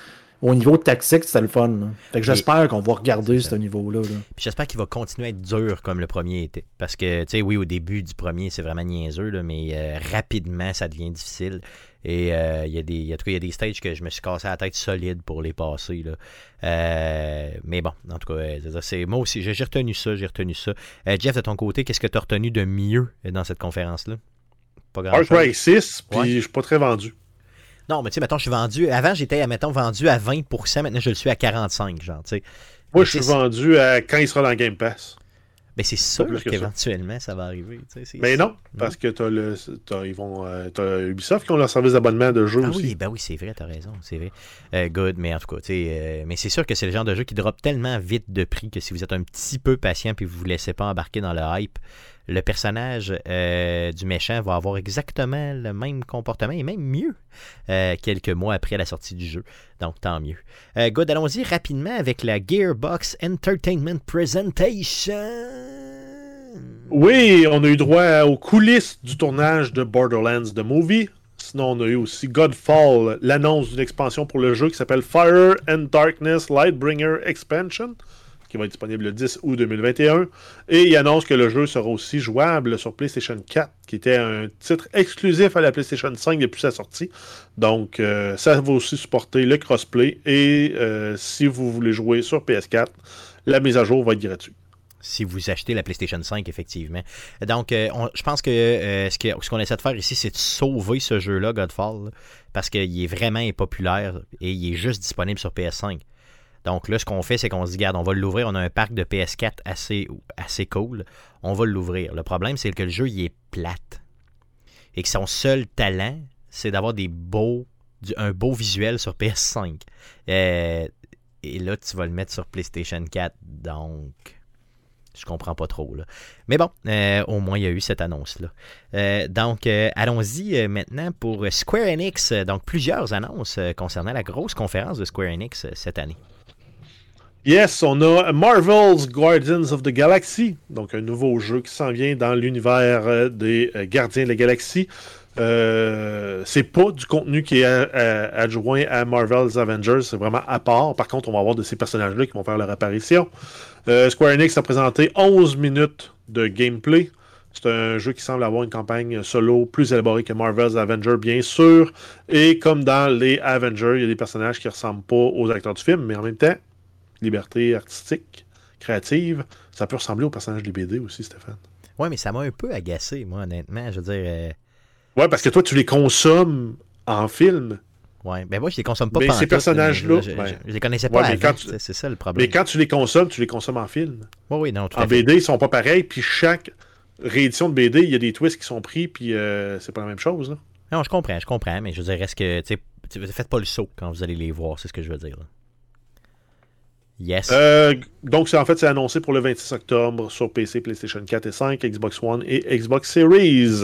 Au niveau tactique, c'était le fun. là. Fait que j'espère qu'on va regarder ce niveau-là. là. Puis j'espère qu'il va continuer à être dur comme le premier était. Parce que, tu sais, oui, au début du premier, c'est vraiment niaiseux, là, mais euh, rapidement, ça devient difficile. Et euh, il y a des, il y a- en tout cas, il y a des stages que je me suis cassé la tête solide pour les passer. Là. Euh, mais bon, en tout cas, c'est moi aussi, j'ai, retenu ça, j'ai retenu ça. Euh, Jeff, de ton côté, qu'est-ce que tu as retenu de mieux dans cette conférence-là? Pas Far grand-chose. Cry 6, puis Ouais. je suis pas très vendu. Non, mais tu sais, mettons, je suis vendu. Avant, j'étais, mettons, vendu à 20%, maintenant, je le suis à 45%, genre, tu sais. Moi, Mais je suis vendu à quand il sera dans Game Pass. Mais c'est sûr ça. qu'éventuellement, ça va arriver. Mais non, parce que t'as le, ils vont, euh, Ubisoft qui ont leur service d'abonnement de jeu Ah aussi. oui, ben oui, c'est vrai, t'as raison, c'est vrai. Euh, good, mais en tout cas, tu sais, euh, mais c'est sûr que c'est le genre de jeu qui drop tellement vite de prix que si vous êtes un petit peu patient puis vous vous laissez pas embarquer dans le hype, le personnage euh, du méchant va avoir exactement le même comportement et même mieux euh, quelques mois après la sortie du jeu. Donc, tant mieux. Euh, good, allons-y rapidement avec la Gearbox Entertainment Presentation. Oui, on a eu droit aux coulisses du tournage de Borderlands The Movie. Sinon, on a eu aussi Godfall, l'annonce d'une expansion pour le jeu qui s'appelle Fire and Darkness Lightbringer Expansion, qui va être disponible le 10 août 2021. Et il annonce que le jeu sera aussi jouable sur PlayStation 4, qui était un titre exclusif à la PlayStation 5 depuis sa sortie. Donc, euh, ça va aussi supporter le crossplay. Et euh, si vous voulez jouer sur PS4, la mise à jour va être gratuite si vous achetez la PlayStation 5, effectivement. Donc, euh, je pense que ce qu'on essaie de faire ici, c'est de sauver ce jeu-là, Godfall, parce qu'il est vraiment impopulaire et il est juste disponible sur PS5. Donc là, ce qu'on fait, c'est qu'on se dit, regarde, on va l'ouvrir. On a un parc de PS4 assez, cool. On va l'ouvrir. Le problème, c'est que le jeu, il est plate. Et que son seul talent, c'est d'avoir un beau visuel sur PS5. Euh, et là, tu vas le mettre sur PlayStation 4. Donc, je comprends pas trop. Là. Mais bon, euh, au moins, il y a eu cette annonce-là. Euh, donc, allons-y maintenant pour Square Enix. Donc, plusieurs annonces concernant la grosse conférence de Square Enix cette année. Yes, on a Marvel's Guardians of the Galaxy, donc un nouveau jeu qui s'en vient dans l'univers des Gardiens de la Galaxie. c'est pas du contenu qui est adjoint à Marvel's Avengers, c'est vraiment à part. Par contre, on va avoir de ces personnages-là qui vont faire leur apparition. Euh, Square Enix a présenté 11 minutes de gameplay. C'est un jeu qui semble avoir une campagne solo plus élaborée que Marvel's Avengers, bien sûr. Et comme dans les Avengers, il y a des personnages qui ressemblent pas aux acteurs du film, mais en même temps, liberté artistique, créative, ça peut ressembler aux personnages des BD aussi, Stéphane. Ouais, mais ça m'a un peu agacé, moi, honnêtement. Je veux dire. Euh, ouais, parce que toi, tu les consommes en film. Ouais, ben moi, je les consomme pas Mais ces personnages-là. Je, je, les connaissais pas avant, c'est ça le problème. Mais quand tu les consommes, tu les consommes en film. Oui, oui, non, En BD, ils sont pas pareils, puis chaque réédition de BD, il y a des twists qui sont pris, puis euh, c'est pas la même chose. Là. Non, je comprends, je comprends, mais je veux dire, est-ce que, tu sais, faites pas le saut quand vous allez les voir, c'est ce que je veux dire. Là. Yes. Euh, donc, en fait, c'est annoncé pour le 26 octobre sur PC, PlayStation 4 et 5, Xbox One et Xbox Series.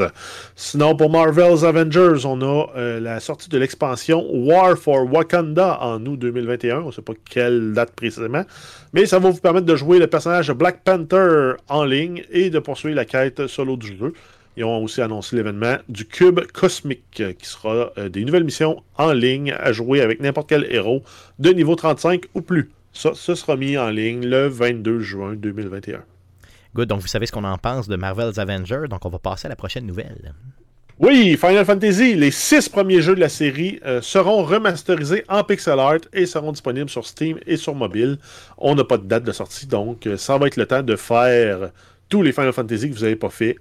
Sinon, pour Marvel's Avengers, on a euh, la sortie de l'expansion War for Wakanda en août 2021. On ne sait pas quelle date précisément. Mais ça va vous permettre de jouer le personnage Black Panther en ligne et de poursuivre la quête solo du jeu. Ils ont aussi annoncé l'événement du Cube Cosmique, qui sera euh, des nouvelles missions en ligne à jouer avec n'importe quel héros de niveau 35 ou plus. Ça, ça sera mis en ligne le 22 juin 2021. Good, donc vous savez ce qu'on en pense de Marvel's Avengers, donc on va passer à la prochaine nouvelle. Oui, Final Fantasy, les six premiers jeux de la série euh, seront remasterisés en pixel art et seront disponibles sur Steam et sur mobile. On n'a pas de date de sortie, donc euh, ça va être le temps de faire tous les Final Fantasy que vous n'avez pas fait.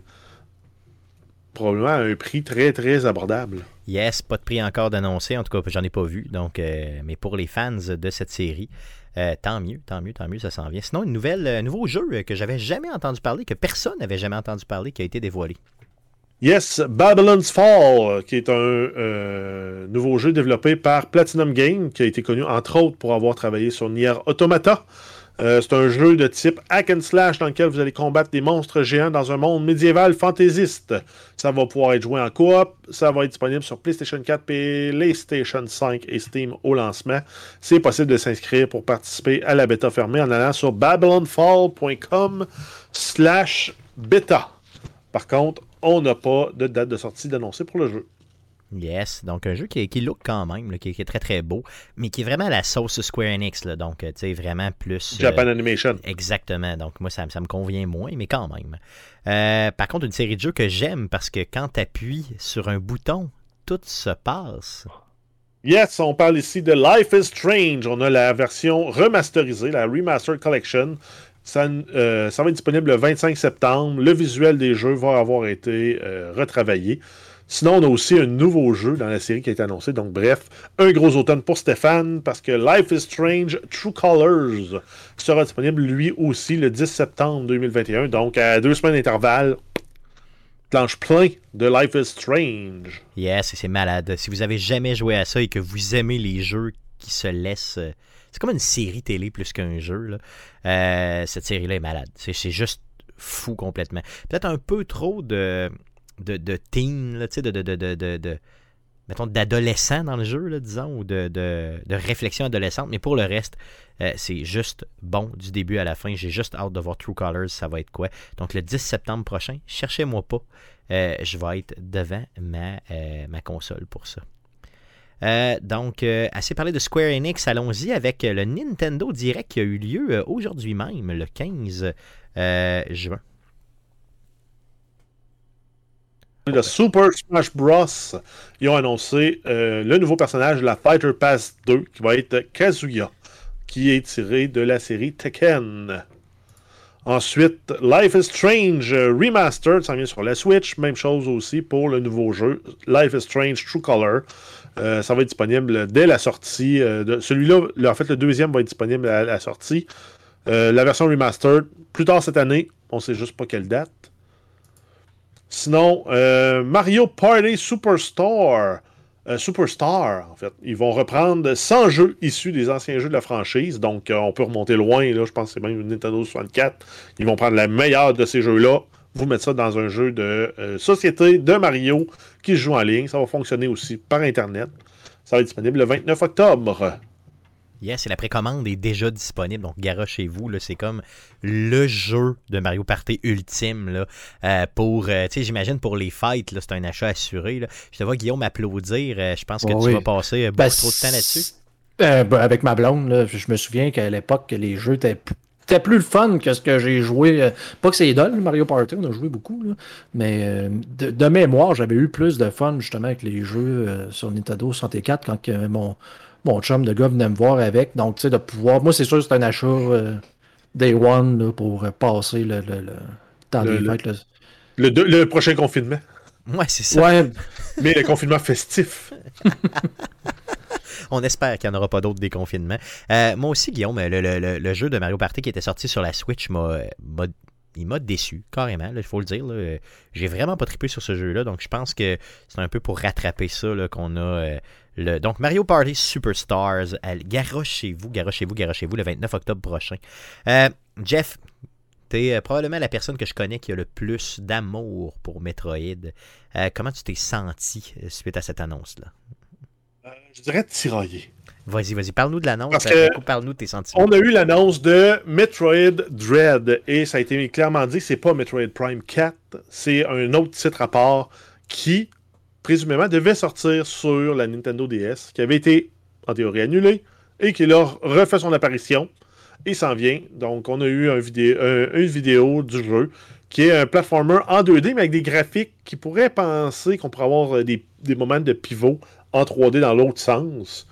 Probablement à un prix très très abordable. Yes, pas de prix encore d'annoncer, en tout cas j'en ai pas vu, donc euh, mais pour les fans de cette série, euh, tant mieux, tant mieux, tant mieux, ça s'en vient. Sinon, une nouvelle, un nouveau jeu que j'avais jamais entendu parler, que personne n'avait jamais entendu parler, qui a été dévoilé. Yes, Babylon's Fall, qui est un euh, nouveau jeu développé par Platinum Game, qui a été connu entre autres pour avoir travaillé sur Nier Automata. Euh, c'est un jeu de type hack and slash dans lequel vous allez combattre des monstres géants dans un monde médiéval fantaisiste. Ça va pouvoir être joué en coop. Ça va être disponible sur PlayStation 4, PlayStation 5 et Steam au lancement. C'est possible de s'inscrire pour participer à la bêta fermée en allant sur babylonfall.com slash bêta. Par contre, on n'a pas de date de sortie d'annoncer pour le jeu. Yes, donc un jeu qui, qui look quand même, qui, est très très beau, mais qui est vraiment la sauce Square Enix, donc tu sais, vraiment plus. Euh, Japan Animation. Exactement, donc moi ça, ça, me convient moins, mais quand même. Euh, par contre, une série de jeux que j'aime parce que quand tu appuies sur un bouton, tout se passe. Yes, on parle ici de Life is Strange. On a la version remasterisée, la Remastered Collection. Ça, euh, ça va être disponible le 25 septembre. Le visuel des jeux va avoir été retravaillé. Sinon, on a aussi un nouveau jeu dans la série qui a été annoncé. Donc, bref, un gros automne pour Stéphane parce que Life is Strange True Colors sera disponible lui aussi le 10 septembre 2021. Donc, à deux semaines d'intervalle, planche plein de Life is Strange. Yes, c'est malade. Si vous avez jamais joué à ça et que vous aimez les jeux qui se laissent. C'est comme une série télé plus qu'un jeu. Euh, cette série-là est malade. C'est juste fou complètement. Peut-être un peu trop de, de, de teen, de, de, de, mettons, d'adolescent dans le jeu, là, disons, ou de, de, de, réflexion adolescente. Mais pour le reste, euh, c'est juste bon du début à la fin. J'ai juste hâte de voir True Colors, ça va être quoi. Donc le 10 septembre prochain, cherchez-moi pas. Euh, je vais être devant ma, euh, ma console pour ça. donc, assez parlé de Square Enix, allons-y avec le Nintendo Direct qui a eu lieu aujourd'hui même, le 15 juin. De Super Smash Bros. Ils ont annoncé euh, le nouveau personnage de la Fighter Pass 2 qui va être Kazuya, qui est tiré de la série Tekken. Ensuite, Life is Strange Remastered, ça vient sur la Switch. Même chose aussi pour le nouveau jeu, Life is Strange True Color. Euh, ça va être disponible dès la sortie. Euh, de Celui-là, en fait, le deuxième va être disponible à la sortie. la version remastered, plus tard cette année, on ne sait juste pas quelle date. Sinon, euh, Mario Party Superstar. Euh, Superstar, en fait. Ils vont reprendre 100 jeux issus des anciens jeux de la franchise. Donc, euh, on peut remonter loin. Là, je pense que c'est même Nintendo 64. Ils vont prendre la meilleure de ces jeux-là, vous mettre ça dans un jeu de société de Mario qui se joue en ligne. Ça va fonctionner aussi par Internet. Ça va être disponible le 29 octobre. Yes, et la précommande est déjà disponible. Donc, Gara chez vous, c'est comme le jeu de Mario Party ultime. Là, euh, pour, euh, tu sais, j'imagine pour les fights, c'est un achat assuré. Là. Je te vois, Guillaume, applaudir. Euh, je pense que tu vas passer beaucoup ben, trop de temps là-dessus. Ben, avec ma blonde, je me souviens qu'à l'époque, les jeux étaient plus le fun que ce que j'ai joué. Pas que c'est idole, Mario Party, on a joué beaucoup, mais de, mémoire, j'avais eu plus de fun justement avec les jeux sur Nintendo 64 quand mon, mon chum de gars venait me voir avec. Donc, tu sais, de pouvoir. Moi, c'est sûr que c'est un achat euh, day one pour passer le, le, le temps des fêtes. Le, prochain confinement. Ouais, c'est ça. Ouais. Mais le confinement festif. On espère qu'il n'y en aura pas d'autres déconfinements. Euh, moi aussi, Guillaume, le, le, jeu de Mario Party qui était sorti sur la Switch m'a il m'a déçu, carrément, il faut le dire. J'ai vraiment pas trippé sur ce jeu-là, donc je pense que c'est un peu pour rattraper ça qu'on a. Euh, le... Donc, Mario Party Superstars, garochez-vous, garochez-vous, garochez-vous le 29 octobre prochain. Euh, Jeff, tu es euh, probablement la personne que je connais qui a le plus d'amour pour Metroid. comment tu t'es senti suite à cette annonce-là? je dirais tiraillé. Vas-y, vas-y, parle-nous de l'annonce. Parle-nous de tes sentiments. On a eu l'annonce de Metroid Dread et ça a été clairement dit c'est pas Metroid Prime 4, c'est un autre titre à part qui, présumément, devait sortir sur la Nintendo DS, qui avait été en théorie annulé et qui leur refait son apparition et s'en vient. Donc, on a eu vidéo, une vidéo du jeu qui est un platformer en 2D, mais avec des graphiques qui pourraient penser qu'on pourrait avoir des, des moments de pivot en 3D dans l'autre sens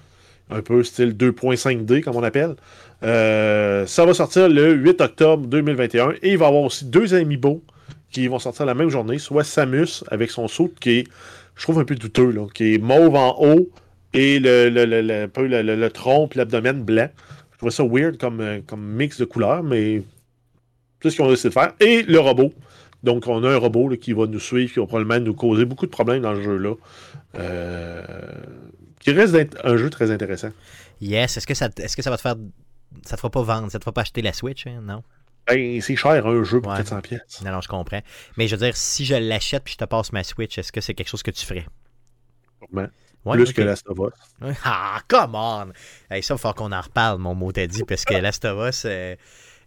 un peu style 2.5D, comme on appelle. Euh, ça va sortir le 8 octobre 2021 et il va y avoir aussi deux amiibo qui vont sortir la même journée, soit Samus avec son saut qui est, je trouve un peu douteux, là, qui est mauve en haut et le, le, le, le tronc et l'abdomen blanc. Je trouvais ça weird comme, euh, comme mix de couleurs, mais c'est ce qu'ils ont décidé de faire. Et le robot. Donc, on a un robot qui va nous suivre, qui va probablement nous causer beaucoup de problèmes dans le jeu-là. Euh, qui reste un jeu très intéressant. Yes. Est-ce que ça, est-ce que ça va te faire. Ça te fera pas vendre, ça te fera pas acheter la Switch, hein? non? Ben, c'est cher un jeu pour 400 pièces. Non, non, je comprends. Mais je veux dire, si je l'achète puis je te passe ma Switch, est-ce que c'est quelque chose que tu ferais? Plus que Last of Us. Ah, come on! ça, il va falloir qu'on en reparle, mon mot t'a dit, parce que Last of Us, euh,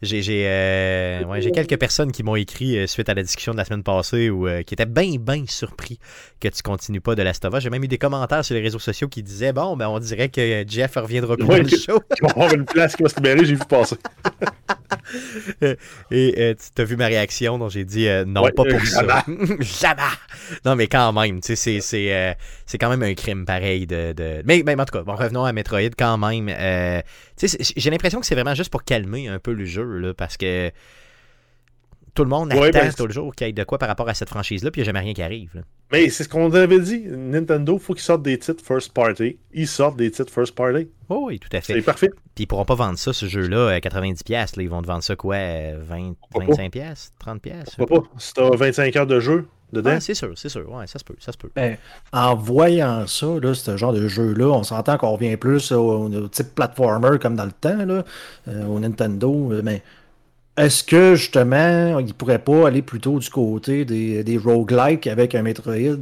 j'ai euh, ouais, quelques personnes qui m'ont écrit euh, suite à la discussion de la semaine passée ou euh, qui étaient bien, bien surpris que tu continues pas de Last of J'ai même eu des commentaires sur les réseaux sociaux qui disaient Bon, ben on dirait que Jeff reviendra plus dans le show. Il va avoir une place qui va se libérer, j'ai vu passer. Et tu as vu ma réaction, donc j'ai dit Non, pas pour ça. Jamais. Non, mais quand même, tu sais, c'est quand même un crime pareil de. de... Mais, mais, en tout cas, bon, revenons à Metroid quand même. J'ai l'impression que c'est vraiment juste pour calmer un peu le jeu parce que tout le monde attend ben, tout le jour qu'il y ait de quoi par rapport à cette franchise-là, puis il n'y a jamais rien qui arrive. Mais c'est ce qu'on avait dit. Nintendo, il faut qu'ils sortent des titres first party. Ils sortent des titres first party. Oh oui, tout à fait. C'est parfait. Puis ils pourront pas vendre ça, ce jeu-là, à 90$. Là. Ils vont te vendre ça quoi 20, 25$, 30$? Pourquoi pas? Si t'as 25 heures de jeu dedans? Ah, c'est sûr, c'est sûr. Ouais, ça se peut. Ça se peut. Ben, en voyant ça, là, ce genre de jeu-là, on s'entend qu'on revient plus au, type platformer comme dans le temps, là, euh, au Nintendo. Mais est-ce que justement, il pourrait pas aller plutôt du côté des, des roguelikes avec un Metroid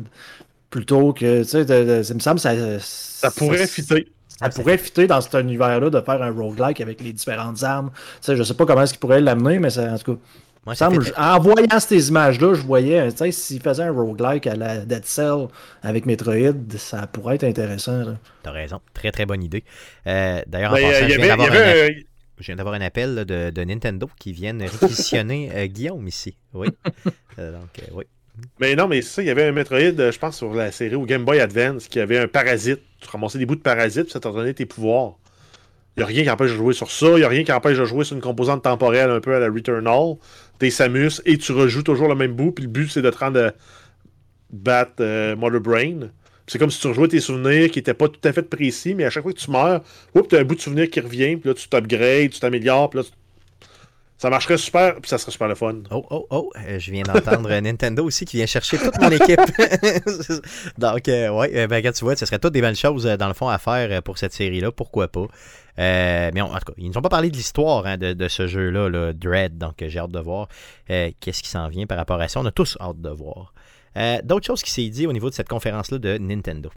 plutôt que, tu sais, ça me semble ça. Ça pourrait fitter. Ça pourrait fitter dans cet univers-là de faire un roguelike avec les différentes armes. Tu sais, je sais pas comment est-ce qu'il pourrait l'amener, mais ça, en tout cas. En voyant ces images-là, je voyais, tu sais, s'il faisait un roguelike à la Dead Cell avec Metroid, ça pourrait être intéressant. T'as raison, très très bonne idée. Euh, D'ailleurs, en ben, passant, je un... Je viens d'avoir un appel de, Nintendo qui viennent réquisitionner euh, Guillaume ici. Oui. Euh, donc, euh, oui. Mais non, mais ça, il y avait un Metroid, je pense, sur la série au Game Boy Advance, qui avait un parasite. Tu ramassais des bouts de parasite, puis ça t'en donnait tes pouvoirs. Il n'y a rien qui empêche de jouer sur ça. Il n'y a rien qui empêche de jouer sur une composante temporelle un peu à la Returnal. T'es Samus et tu rejoues toujours le même bout. Puis le but, c'est de te rendre à battre Mother Brain. C'est comme si tu rejouais tes souvenirs qui n'étaient pas tout à fait précis, mais à chaque fois que tu meurs, tu as un bout de souvenir qui revient, puis là, tu t'upgrades, tu t'améliores, puis là, ça marcherait super, puis ça serait super le fun. Oh, oh, oh, euh, je viens d'entendre Nintendo aussi qui vient chercher toute mon équipe. Donc, euh, ouais, euh, ben, regarde, tu vois, ce serait toutes des belles choses, dans le fond, à faire pour cette série-là, pourquoi pas. mais en tout cas, ils nous ont pas parlé de l'histoire hein, de, ce jeu-là, là, Dread, donc j'ai hâte de voir qu'est-ce qui s'en vient par rapport à ça. On a tous hâte de voir. Euh, d'autres choses qui s'est dit au niveau de cette conférence-là de Nintendo.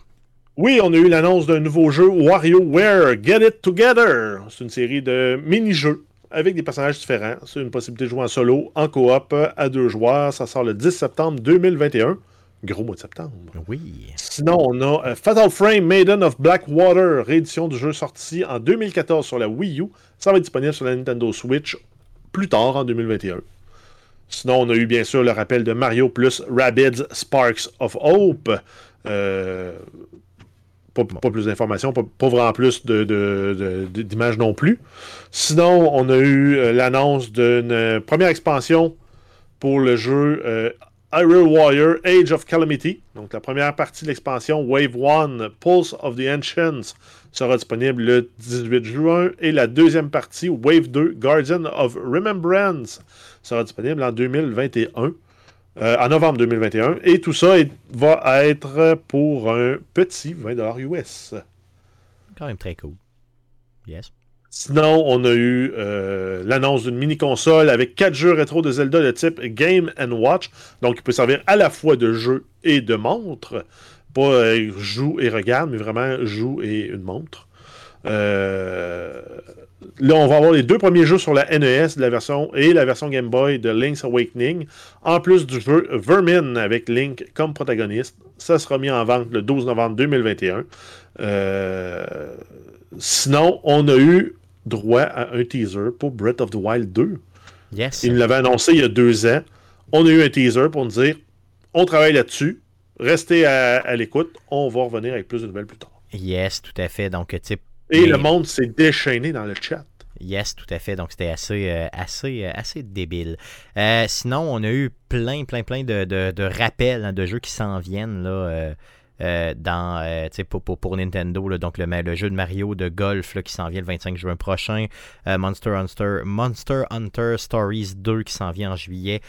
Oui, on a eu l'annonce d'un nouveau jeu, WarioWare Get It Together. C'est une série de mini-jeux avec des personnages différents. C'est une possibilité de jouer en solo, en coop, à deux joueurs. Ça sort le 10 septembre 2021. Gros mois de septembre. Oui. Sinon, on a euh, Fatal Frame Maiden of Blackwater, réédition du jeu sorti en 2014 sur la Wii U. Ça va être disponible sur la Nintendo Switch plus tard en 2021. Sinon, on a eu bien sûr le rappel de Mario plus Rabbids Sparks of Hope. Euh, pas, plus d'informations, pas, vraiment plus d'images non plus. Sinon, on a eu euh, l'annonce d'une première expansion pour le jeu euh, Warrior Age of Calamity. Donc la première partie de l'expansion Wave 1 Pulse of the Ancients sera disponible le 18 juin et la deuxième partie Wave 2 Guardian of Remembrance sera disponible en 2021. Euh, en novembre 2021. Et tout ça va être pour un petit 20$ US. Quand même très cool. Yes. Sinon, on a eu euh, l'annonce d'une mini-console avec quatre jeux rétro de Zelda de type Game and Watch. Donc, il peut servir à la fois de jeu et de montre. Pas euh, joue et regarde, mais vraiment joue et une montre. Euh, là, on va avoir les deux premiers jeux sur la NES de la version et la version Game Boy de Link's Awakening, en plus du jeu Vermin avec Link comme protagoniste. Ça sera mis en vente le 12 novembre 2021. Euh, sinon, on a eu droit à un teaser pour Breath of the Wild 2. Yes. Il l'avait annoncé il y a deux ans. On a eu un teaser pour nous dire on travaille là-dessus. Restez à, à l'écoute. On va revenir avec plus de nouvelles plus tard. Yes, tout à fait. Donc, type et le monde s'est déchaîné dans le chat. Yes, tout à fait. Donc, c'était assez, euh, assez, euh, assez débile. Euh, sinon, on a eu plein, plein, plein de, de, rappels hein, de jeux qui s'en viennent là, dans, pour, pour, pour, Nintendo. donc, le, jeu de Mario de golf qui s'en vient le 25 juin prochain. Monster, Hunter, Monster Hunter Stories 2 qui s'en vient en juillet.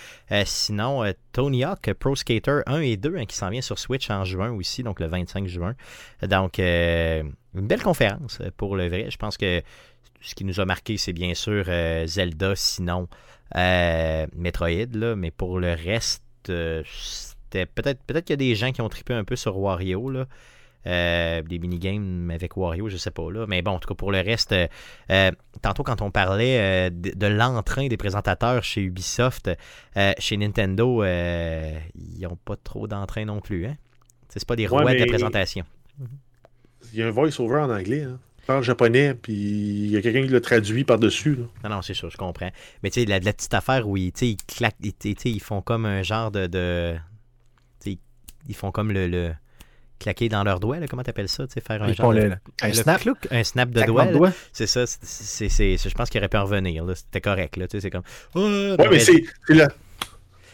sinon, Tony Hawk Pro Skater 1 et 2 hein, qui s'en vient sur Switch en juin aussi, donc le 25 juin. Donc, une belle conférence euh, pour le vrai. Je pense que ce qui nous a marqué, c'est bien sûr euh, Zelda, sinon euh, Metroid, là, mais pour le reste, c'était peut-être peut-être qu'il y a des gens qui ont trippé un peu sur Wario, là. des minigames avec Wario, je sais pas là. Mais bon, en tout cas, pour le reste, tantôt quand on parlait de, l'entrain des présentateurs chez Ubisoft, chez Nintendo, ils n'ont pas trop d'entrain non plus. Hein? C'est pas des rois de la présentation il y a un voice-over en anglais. Hein. Parle japonais, puis il y a quelqu'un qui le traduit par-dessus. Non, non, c'est sûr, je comprends. Mais tu sais, la, la, petite affaire où ils, ils claquent, ils, font comme un genre de. de ils font comme le, le claquer dans leurs doigts, là, comment t'appelles ça, faire un genre un snap, un snap de doigt. C'est ça, c'est, je pense qu'il aurait pu en revenir, c'était correct, là, c'est comme... Oh, ouais, mais c'est, là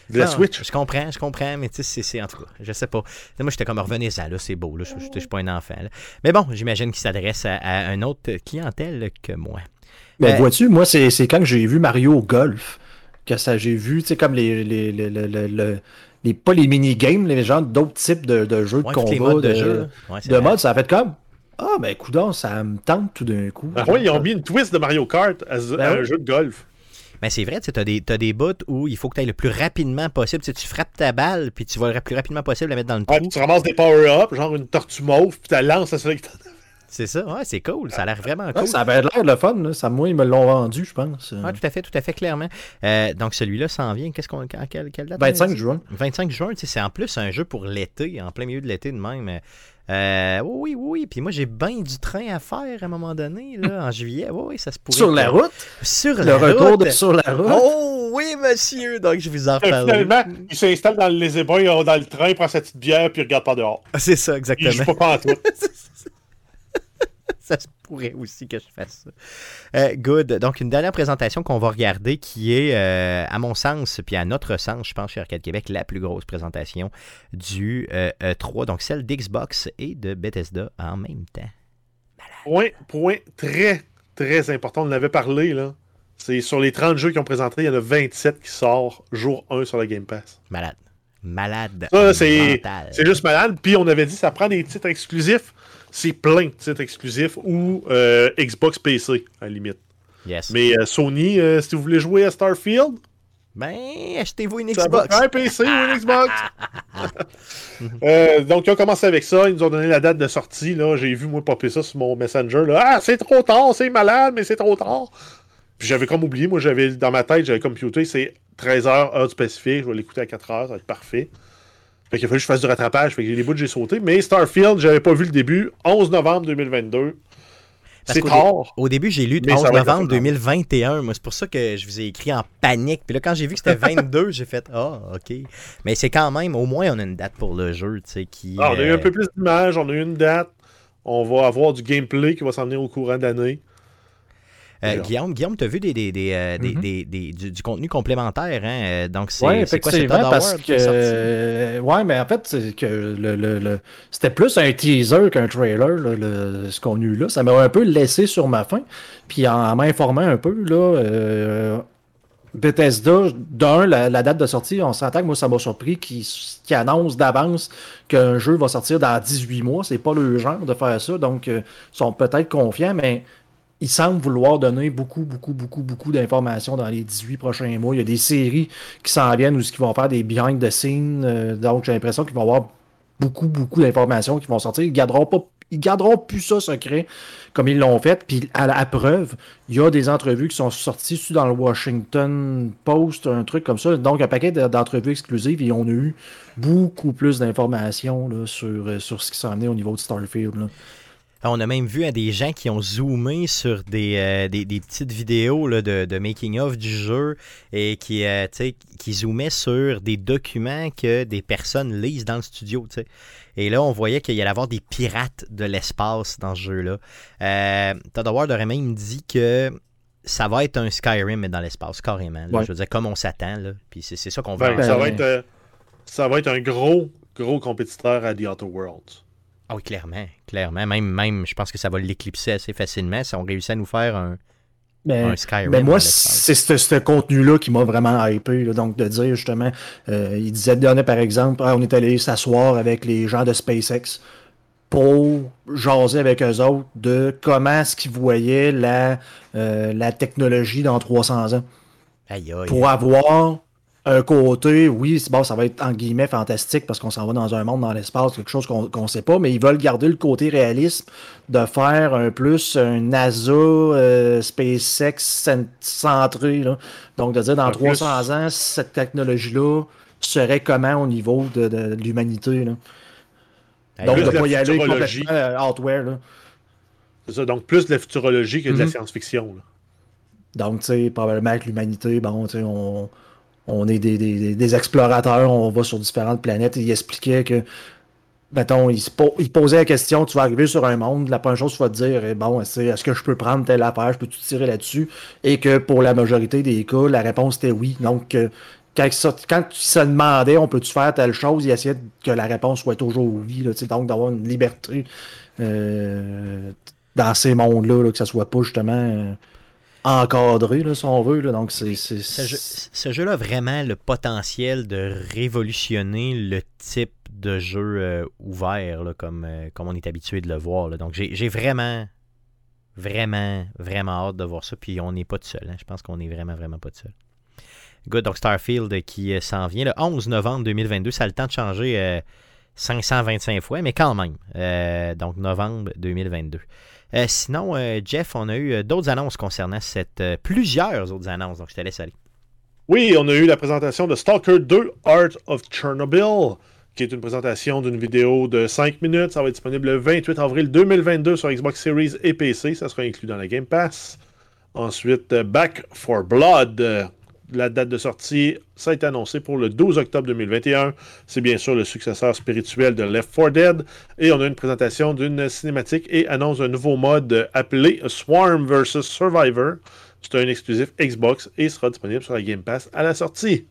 la Switch. Je comprends, je comprends, mais tu sais, c'est en tout cas, je sais pas. moi, j'étais comme revenez ça, là, c'est beau, là, je, je, suis pas un enfant. Mais bon, j'imagine qu'il s'adresse à, un autre clientèle que moi. Mais euh, vois-tu, moi, c'est quand j'ai vu Mario Golf que ça, j'ai vu, tu sais, comme les, les, les, les, pas les mini-games, les gens d'autres types de, de, jeux de combat, de, jeu. de mode, ça a fait comme. Ah, ben, coudon, ça me tente tout d'un coup. Ah, oui, ils ont mis une twist de Mario Kart à, ben un jeu de golf. Mais c'est vrai, tu as des, t'as des bouts où il faut que tu ailles le plus rapidement possible. Tu, sais, tu frappes ta balle, puis tu vas le plus rapidement possible la mettre dans le trou. Ouais, puis tu ramasses des power-ups, genre une tortue mauve, puis tu la lances à celui qui t'en C'est ça, ouais, c'est cool. Ça a l'air vraiment cool. Ouais, ça avait l'air le fun. Là. Ça, moi, ils me l'ont vendu, je pense. Ouais, tout à fait, tout à fait, clairement. Euh, donc, celui-là s'en vient. Qu'est-ce qu'on, quelle, quelle date 25 juin. 25 juin, tu sais, c'est en plus un jeu pour l'été, en plein milieu de l'été de même. Euh, oui, oui, oui. Puis moi, j'ai bien du train à faire à un moment donné, là, en juillet. Oui, oui, ça se pourrait. Sur la route? Sur Le la retour route. de sur la route? Oh, oui, monsieur. Donc, je vous en reparle. Finalement, il s'installe dans les ébats, dans le train, il prend sa petite bière, puis il regarde pas dehors. C'est ça, Il exactement. joue pas pas en tout. ça se pourrait aussi que je fasse ça. Euh, good. Donc, une dernière présentation qu'on va regarder qui est, euh, à mon sens, puis à notre sens, je pense, chez Arcade Québec, la plus grosse présentation du euh, E3. Donc, celle d'Xbox et de Bethesda en même temps. Point, point très, très important. On en avait parlé, là. C'est sur les 30 jeux qu'ils ont présentés, il y en a 27 qui sortent jour 1 sur la Game Pass. Malade. Malade. Ça, c'est c'est juste malade. Puis on avait dit, ça prend des titres exclusifs. C'est plein de titres exclusifs ou euh, Xbox PC, à la limite. Yes. Mais euh, Sony, euh, si vous voulez jouer à Starfield, Ben, achetez-vous une Xbox. un PC ou une Xbox. Euh, donc, ils ont commencé avec ça. Ils nous ont donné la date de sortie. Là. J'ai vu, moi, popper ça sur mon Messenger. Là. Ah, c'est trop tard, c'est malade, mais c'est trop tard. Puis j'avais comme oublié. Moi, j'avais dans ma tête, j'avais computé, c'est 13h, heure du Pacifique. Je vais l'écouter à 4h, ça va être parfait. Fait qu'il a fallu que je fasse du rattrapage. Fait que les bouts, j'ai sauté. Mais Starfield, j'avais pas vu le début. 11 novembre 2022. Parce C'est tard. Au début, j'ai lu Mais 11 ça va être novembre la fin 2021. Moi, c'est pour ça que je vous ai écrit en panique. Puis là, quand j'ai vu que c'était 22, j'ai fait Ah, OK. Mais c'est quand même, au moins, on a une date pour le jeu, tu sais, qui. Ah, on a eu euh, un peu plus d'images, on a eu une date. On va avoir du gameplay qui va s'en venir au courant de l'année. Euh. Guillaume, Guillaume, tu as vu des, des, des, euh, des- Mhm. des- du, du contenu complémentaire, hein? euh, Donc, c'est Oui, c'est quoi parce que. ouais, mais en fait, que le, le- le- c'était plus un teaser qu'un trailer, là, le- ce qu'on a eu là. Ça m'a un peu laissé sur ma faim. Puis en m'informant un peu, là, euh, Bethesda, d'un, la, la date de sortie, on s'entend que moi, ça m'a surpris qu'ils qu'ils annoncent d'avance qu'un jeu va sortir dans 18 mois. C'est pas le genre de faire ça. Donc, euh, ils sont peut-être confiants, mais ils semblent vouloir donner beaucoup, beaucoup, beaucoup, beaucoup d'informations dans les 18 prochains mois. Il y a des séries qui s'en viennent ou qui vont faire des behind the scenes. euh, donc, j'ai l'impression qu'ils vont avoir beaucoup, beaucoup d'informations qui vont sortir. Ils garderont pas. Ils garderont plus ça secret comme ils l'ont fait. Puis à la preuve, il y a des entrevues qui sont sorties dans le Washington Post, un truc comme ça. Donc un paquet de- d'entrevues exclusives et on a eu beaucoup plus d'informations sur, euh, sur ce qui s'en venait au niveau de Starfield. On a même vu hein, des gens qui ont zoomé sur des, euh, des, des petites vidéos là, de, de making-of du jeu et qui, euh, qui zoomaient sur des documents que des personnes lisent dans le studio. Et là, on voyait qu'il y allait avoir des pirates de l'espace dans ce jeu-là. Euh, Todd Howard aurait même dit que ça va être un Skyrim, mais dans l'espace, carrément. là. Ouais. Je veux dire, comme on s'attend. là. Puis c'est c'est ça qu'on veut. Ben, en ça, faire. va être, euh, ça va être un gros, gros compétiteur à The Outer Worlds. Ah oui, clairement. Clairement. Même, même, je pense que ça va l'éclipser assez facilement si on réussit à nous faire un, Mais, un Skyrim. mais dans moi, c'est ce, contenu-là qui m'a vraiment hypé. là. donc, de dire justement, euh, il disait donner par exemple, Ah, on est allé s'asseoir avec les gens de SpaceX pour jaser avec eux autres de comment est-ce qu'ils voyaient la, euh, la technologie dans 300 ans. Aïe, aïe. Pour avoir un côté, oui, bon, ça va être en guillemets fantastique parce qu'on s'en va dans un monde dans l'espace, quelque chose qu'on ne sait pas, mais ils veulent garder le côté réalisme de faire un plus un NASA euh, SpaceX cent- centré. là. Donc, de dire dans Un 300 ans, cette technologie-là serait comment au niveau de, de- de l'humanité. Donc, de ne pas y aller complètement euh, hardware. C'est ça, donc plus de la futurologie que de la Mhm. science-fiction. Donc, tu sais, probablement que l'humanité, bon, tu sais, on, on est des, explorateurs, on va sur différentes planètes. Et il expliquait que, mettons, il, il posait la question, tu vas arriver sur un monde, la première chose tu vas te dire, bon, est-ce que je peux prendre telle affaire, je peux tout tirer là-dessus? Et que pour la majorité des cas, la réponse était oui. Donc, euh, quand, ça- quand tu se demandais, on peut-tu faire telle chose, il essayait que la réponse soit toujours oui. Là, donc, d'avoir une liberté euh, dans ces mondes-là, là, que ça soit pas justement euh, encadré, là, si on veut. Là, donc, c'est. c'est- Ce, jeu- ce jeu-là a vraiment le potentiel de révolutionner le type de jeu euh, ouvert, là, comme, euh, comme on est habitué de le voir. là. Donc, j'ai j'ai vraiment, Vraiment, vraiment hâte de voir ça. Puis on n'est pas tout seul. Hein. Je pense qu'on est vraiment, vraiment pas tout seul. Good. Donc Starfield qui s'en vient le 11 novembre 2022. Ça a le temps de changer 525 fois, mais quand même. donc novembre 2022. Sinon, Jeff, on a eu d'autres annonces concernant cette. plusieurs autres annonces. Donc je te laisse aller. Oui, on a eu la présentation de Stalker 2 Art of Chernobyl, qui est une présentation d'une vidéo de 5 minutes. Ça va être disponible le 28 avril 2022 sur Xbox Series et PC. Ça sera inclus dans la Game Pass. Ensuite, euh, Back for Blood. La date de sortie, ça a été annoncé pour le 12 octobre 2021. C'est bien sûr le successeur spirituel de Left 4 Dead. Et on a une présentation d'une cinématique et annonce un nouveau mode appelé Swarm vs Survivor c'est un exclusif Xbox et sera disponible sur la Game Pass à la sortie.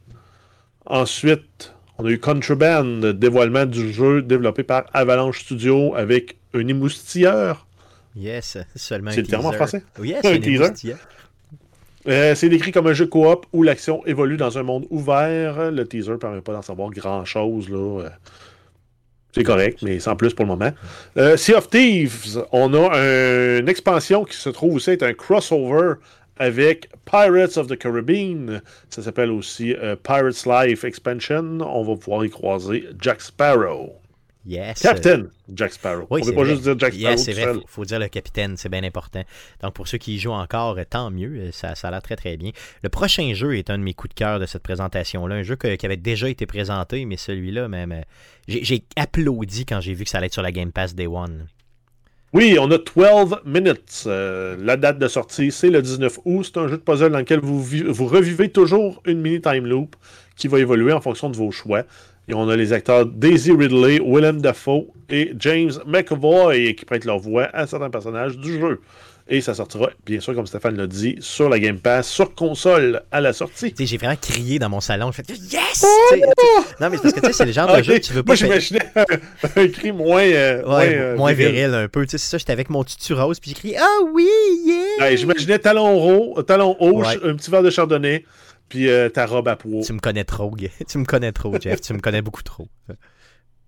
Ensuite, on a eu Contraband, dévoilement du jeu développé par Avalanche Studio avec un émoustilleur. Yes, seulement C'est le terme en français? Oui, c'est un teaser. Euh, c'est décrit comme un jeu coop où l'action évolue dans un monde ouvert. Le teaser ne permet pas d'en savoir grand-chose. là. Euh, c'est correct, mais sans plus pour le moment. Euh, sea of Thieves, on a une expansion qui se trouve aussi être un crossover avec Pirates of the Caribbean. Ça s'appelle aussi Pirates Life Expansion. On va pouvoir y croiser Jack Sparrow. Yes. Captain Jack Sparrow. Oui, on ne peut pas juste dire Jack Sparrow. Yes, c'est vrai. Il faut, dire le capitaine, c'est bien important. Donc, pour ceux qui y jouent encore, tant mieux. Ça, ça a l'air très, très bien. Le prochain jeu est un de mes coups de cœur de cette présentation-là. Un jeu qui avait déjà été présenté, mais celui-là, même. Euh, j'ai applaudi quand j'ai vu que ça allait être sur la Game Pass Day One. Oui, on a 12 Minutes. Euh, la date de sortie, c'est le 19 août. C'est un jeu de puzzle dans lequel vous, vous revivez toujours une mini time loop qui va évoluer en fonction de vos choix. Et on a les acteurs Daisy Ridley, Willem Dafoe et James McAvoy qui prêtent leur voix à certains personnages du jeu. Et ça sortira, bien sûr, comme Stéphane l'a dit, sur la Game Pass, sur console à la sortie. J'ai vraiment crié dans mon salon. J'ai fait Yes! Oh! non, mais parce que c'est le genre de jeu que tu veux pas. Moi, j'imaginais un, cri moins. Euh, ouais, moins, euh, viril. un peu. C'est ça, j'étais avec mon tutu rose, puis j'ai crié Ah oui, yeah! j'imaginais talon talon haut, un petit verre de chardonnay, puis euh, ta robe à peau. Tu me connais trop, tu me connais trop, Jeff. tu me connais beaucoup trop.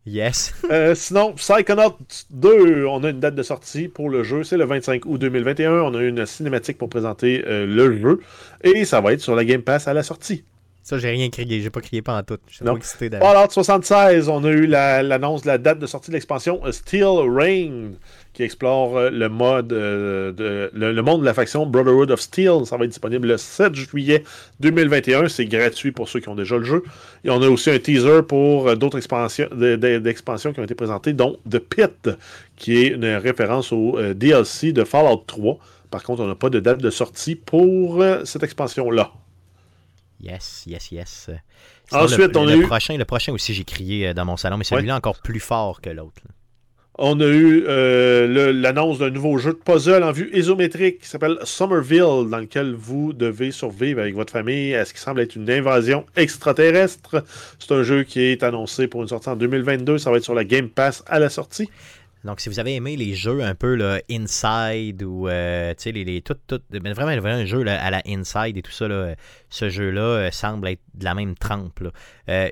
Yes. Euh, sinon, Psychonaut 2, on a une date de sortie pour le jeu. C'est le 25 août 2021. On a une cinématique pour présenter euh, le jeu. Et ça va être sur la Game Pass à la sortie. Ça, j'ai rien crié. J'ai pas crié pas en tout. Je suis trop excité Fallout 76, on a eu l'annonce de la date de sortie de l'expansion Steel Rain qui explore euh, le mode euh, de, le, monde de la faction Brotherhood of Steel. Ça va être disponible le 7 juillet 2021. C'est gratuit pour ceux qui ont déjà le jeu. Et on a aussi un teaser pour euh, d'autres expansions, d'expansions qui ont été présentées, dont The Pit, qui est une référence au DLC de Fallout 3. Par contre, on n'a pas de date de sortie pour cette expansion-là. Yes, yes, yes. Ensuite, on a le eu... le prochain aussi, j'ai crié dans mon salon, mais celui-là encore plus fort que l'autre. On a eu euh, l'annonce d'un nouveau jeu de puzzle en vue isométrique qui s'appelle Somerville, dans lequel vous devez survivre avec votre famille à ce qui semble être une invasion extraterrestre. C'est un jeu qui est annoncé pour une sortie en 2022. Ça va être sur la Game Pass à la sortie. Donc, si vous avez aimé les jeux un peu là, Inside ou euh, les, les tout, tout, vraiment, vraiment un jeu à la Inside et tout ça, là, ce jeu-là euh, semble être de la même trempe. Là. Euh,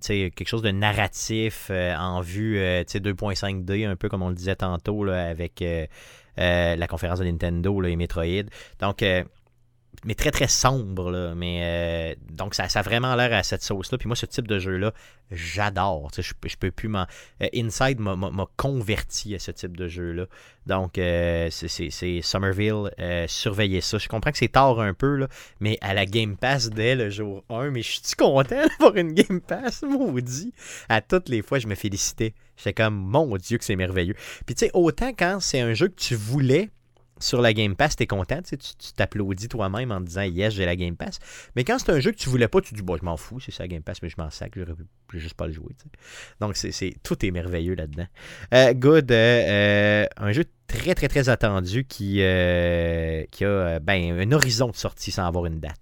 quelque chose de narratif en vue 2.5D, un peu comme on le disait tantôt là, avec la conférence de Nintendo là, et Metroid. Donc, mais très très sombre. Là. Mais, euh, donc ça, ça, a vraiment l'air à cette sauce-là. Puis moi, ce type de jeu-là, j'adore. Je, je peux plus m'en. Euh, Inside m'a converti à ce type de jeu-là. Donc euh, c'est Somerville. surveillez ça. Je comprends que c'est tard un peu, là, mais à la Game Pass dès le jour 1. Mais je suis content d'avoir une Game Pass, maudit. À toutes les fois, je me félicitais. J'étais comme, mon Dieu, que c'est merveilleux. Puis tu sais, autant quand c'est un jeu que tu voulais sur la Game Pass, t'es content, tu t'applaudis toi-même en disant yes, j'ai la Game Pass. Mais quand c'est un jeu que tu voulais pas, tu dis bon, je m'en fous, c'est ça Game Pass, mais je m'en sac, je vais juste pas le jouer. Donc c'est, tout est merveilleux là-dedans. Euh, good, euh, euh, un jeu très très très attendu qui, qui a ben, un horizon de sortie sans avoir une date.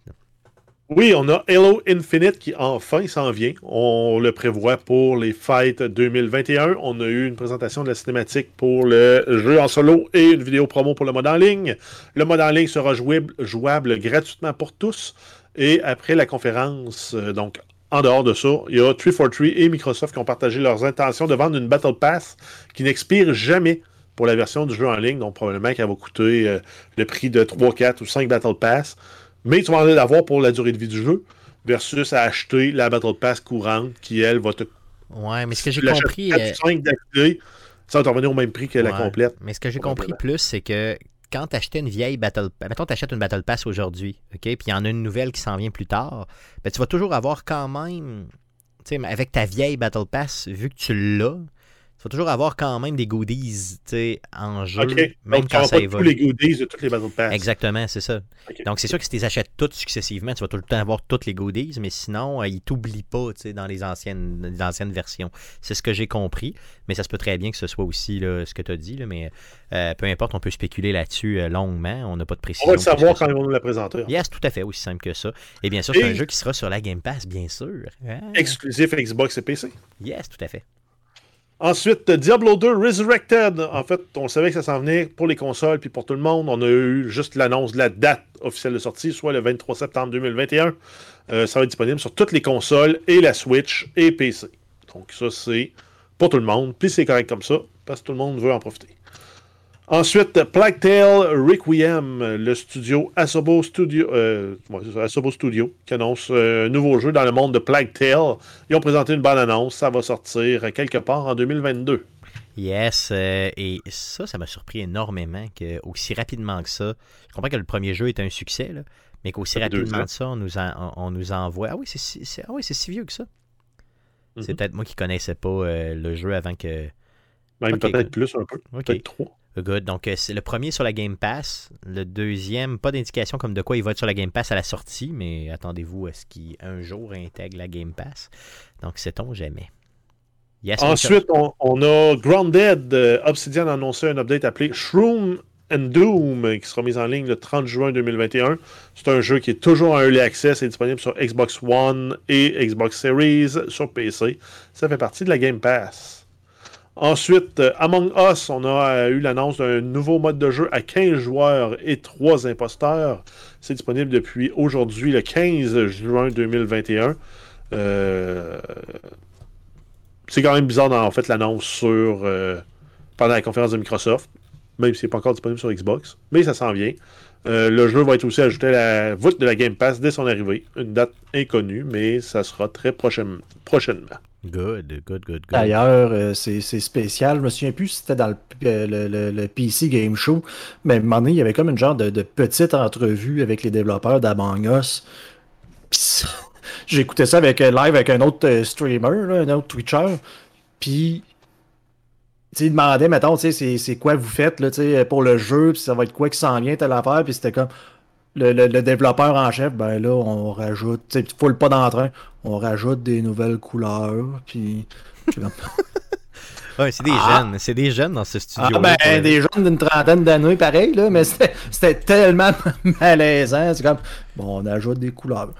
Oui, on a Halo Infinite qui enfin s'en vient. On le prévoit pour les fêtes 2021. On a eu une présentation de la cinématique pour le jeu en solo et une vidéo promo pour le mode en ligne. Le mode en ligne sera jouable, gratuitement pour tous. Et après la conférence, euh, donc en dehors de ça, il y a 343 et Microsoft qui ont partagé leurs intentions de vendre une Battle Pass qui n'expire jamais pour la version du jeu en ligne, donc probablement qu'elle va coûter euh, le prix de 3, 4 ou 5 Battle Pass. Mais tu vas en avoir pour la durée de vie du jeu, versus à acheter la Battle Pass courante qui, elle, va te. Ouais, mais ce que j'ai compris. 4 ou 5 d'accès, ça va te revenir au même prix que la complète. Mais ce que j'ai compris plus, c'est que quand tu achetais une vieille Battle Pass, mettons tu achètes une Battle Pass aujourd'hui, OK, puis il y en a une nouvelle qui s'en vient plus tard, ben, tu vas toujours avoir quand même, tu sais, avec ta vieille Battle Pass, vu que tu l'as, tu vas toujours avoir quand même des goodies, en jeu, OK. même donc, quand ça pas tous les goodies de toutes les Battle Pass. Exactement, c'est ça. Donc, c'est sûr que si tu les achètes toutes successivement, tu vas tout le temps avoir toutes les goodies, mais sinon, euh, ils t'oublient pas dans les anciennes, les anciennes versions. C'est ce que j'ai compris, mais ça se peut très bien que ce soit aussi là, ce que tu as dit, là, mais euh, peu importe, on peut spéculer là-dessus euh, longuement, on n'a pas de précision. On va le savoir quand ils vont nous la présenter. Yes, tout à fait, aussi simple que ça. Et bien sûr, c'est un jeu qui sera sur la Game Pass, bien sûr. Ah, Exclusif Xbox et PC. Yes, tout à fait. Ensuite, Diablo 2 Resurrected. En fait, on savait que ça s'en venait pour les consoles puis pour tout le monde. On a eu juste l'annonce de la date officielle de sortie, soit le 23 septembre 2021. Euh, ça va être disponible sur toutes les consoles et la Switch et PC. Donc ça, c'est pour tout le monde. Puis c'est correct comme ça, parce que tout le monde veut en profiter. Ensuite, Plague Tale Requiem, le studio Asobo Studio, euh, Asobo Studio, qui annonce euh, un nouveau jeu dans le monde de Plague Tale. Ils ont présenté une bonne annonce. Ça va sortir quelque part en 2022. Yes, euh, et ça, ça m'a surpris énormément que aussi rapidement que ça, je comprends que le premier jeu est un succès, là, mais qu'aussi rapidement que ça, on nous, en- on, on nous envoie. Ah oui, c'est si, c'est- ah oui, si vieux que ça. C'est Mhm. peut-être moi qui connaissais pas euh, le jeu avant que. Même peut-être plus un peu. Peut-être trois. Good. Donc, euh, c'est le premier sur la Game Pass. Le deuxième, pas d'indication comme de quoi il va être sur la Game Pass à la sortie, mais attendez-vous à ce qu'il un jour intègre la Game Pass. Donc, sait-on jamais. Ensuite, on, on a Grounded. Euh, Obsidian a annoncé un update appelé Shroom and Doom qui sera mis en ligne le 30 juin 2021. C'est un jeu qui est toujours en early access et disponible sur Xbox One et Xbox Series sur PC. Ça fait partie de la Game Pass. Ensuite, euh, Among Us, on a euh, eu l'annonce d'un nouveau mode de jeu à 15 joueurs et 3 imposteurs. C'est disponible depuis aujourd'hui, le 15 juin 2021. Euh, c'est quand même bizarre, en fait, l'annonce pendant la conférence de Microsoft, même si c'est pas encore disponible sur Xbox, mais ça s'en vient. Le jeu va être aussi ajouté à la voûte de la Game Pass dès son arrivée. Une date inconnue, mais ça sera très prochaine- prochainement. Good, good, good, good. D'ailleurs, euh, c'est spécial. Je me souviens plus si c'était dans le, euh, le- le- PC Game Show, mais à un moment donné, il y avait comme une genre de, de petite entrevue avec les développeurs d'Among Us. Puis ça- avec, euh, live avec un autre streamer, un autre Twitcher. Puis, il demandait, mettons, c'est- quoi vous faites là, pour le jeu, puis ça va être quoi qui s'en vient, telle affaire. Puis c'était comme le, le- le développeur en chef, ben là, on rajoute, tu sais, faut le pas d'entrain, on rajoute des nouvelles couleurs, puis. Ouais, c'est des Ah. jeunes. C'est des jeunes dans ce studio. Ah ben, des jeunes d'une trentaine d'années, pareil, là, mais c'était tellement malaisant. C'est comme, bon, on ajoute des couleurs.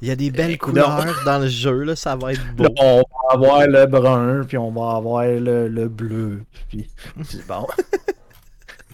Il y a des belles couleurs dans le jeu, là, ça va être beau. Là, on va avoir le brun, puis on va avoir le, le bleu. Puis, c'est bon.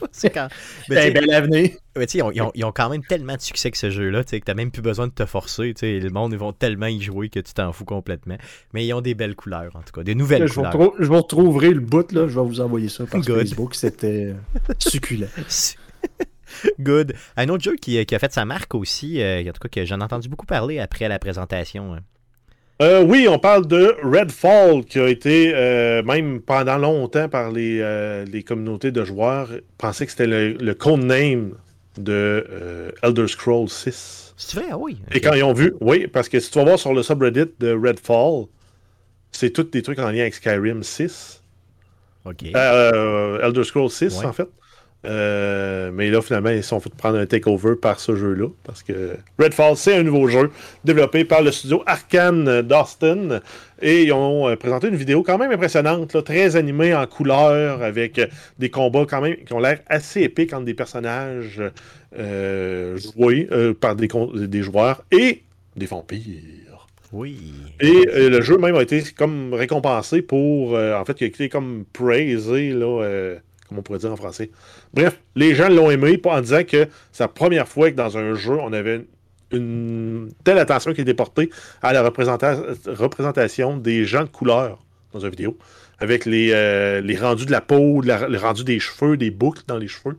C'est quand- Mais C'est tu sais- bel avenir. mais tu sais, ils, ont- ils ont, ils ont quand même tellement de succès que ce jeu-là, tu sais, que t'as même plus besoin de te forcer. tu sais, Le monde, ils vont tellement y jouer que tu t'en fous complètement. Mais ils ont des belles couleurs, en tout cas. Des nouvelles Je couleurs. je vous retrouverai le bout, là. Je vais vous envoyer ça par Good. Facebook. C'était succulent. Good. Un autre jeu qui, qui a fait sa marque aussi, euh, en tout cas que j'en ai entendu beaucoup parler après la présentation. Euh, oui, on parle de Redfall, qui a été, euh, même pendant longtemps par les, euh, les communautés de joueurs, pensaient que c'était le, le codename de Elder Scrolls 6. C'est vrai, ah oui. Et quand ils ont vu, oui, parce que si tu vas voir sur le subreddit de Redfall, c'est tous des trucs en lien avec Skyrim 6. Ok. Elder Scrolls 6, Ouais. en fait. Euh, mais là, finalement, ils sont fait prendre un takeover par ce jeu-là. Parce que Redfall, c'est un nouveau jeu développé par le studio Arkane d'Austin. Et ils ont euh, présenté une vidéo quand même impressionnante, là, très animée en couleur, avec des combats quand même qui ont l'air assez épiques entre des personnages euh, joués euh, par des, joueurs et des vampires. Oui. Et euh, le jeu même a été comme récompensé pour. euh, en fait, il a été comme praisé, là. euh, comment on pourrait dire en français. Bref, les gens l'ont aimé en disant que c'est la première fois que dans un jeu, on avait une telle attention qui était portée à la représenta- représentation des gens de couleur dans une vidéo. avec les, euh, les rendus de la peau, les rendus des cheveux, des boucles dans les cheveux.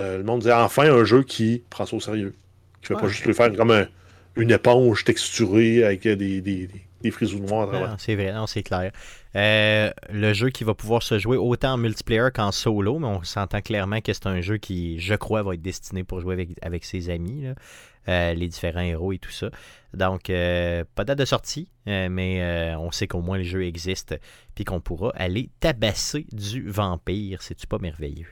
Euh, le monde disait enfin un jeu qui prend ça au sérieux. Qui ne fait pas juste le faire comme une éponge texturée avec des, des, des frisous noirs à c'est vrai, c'est clair. Euh, le jeu qui va pouvoir se jouer autant en multiplayer qu'en solo, mais on s'entend clairement que c'est un jeu qui, je crois, va être destiné pour jouer avec, avec ses amis, les différents héros et tout ça. Donc, pas de date de sortie, mais on sait qu'au moins le jeu existe puis qu'on pourra aller tabasser du vampire. C'est-tu pas merveilleux?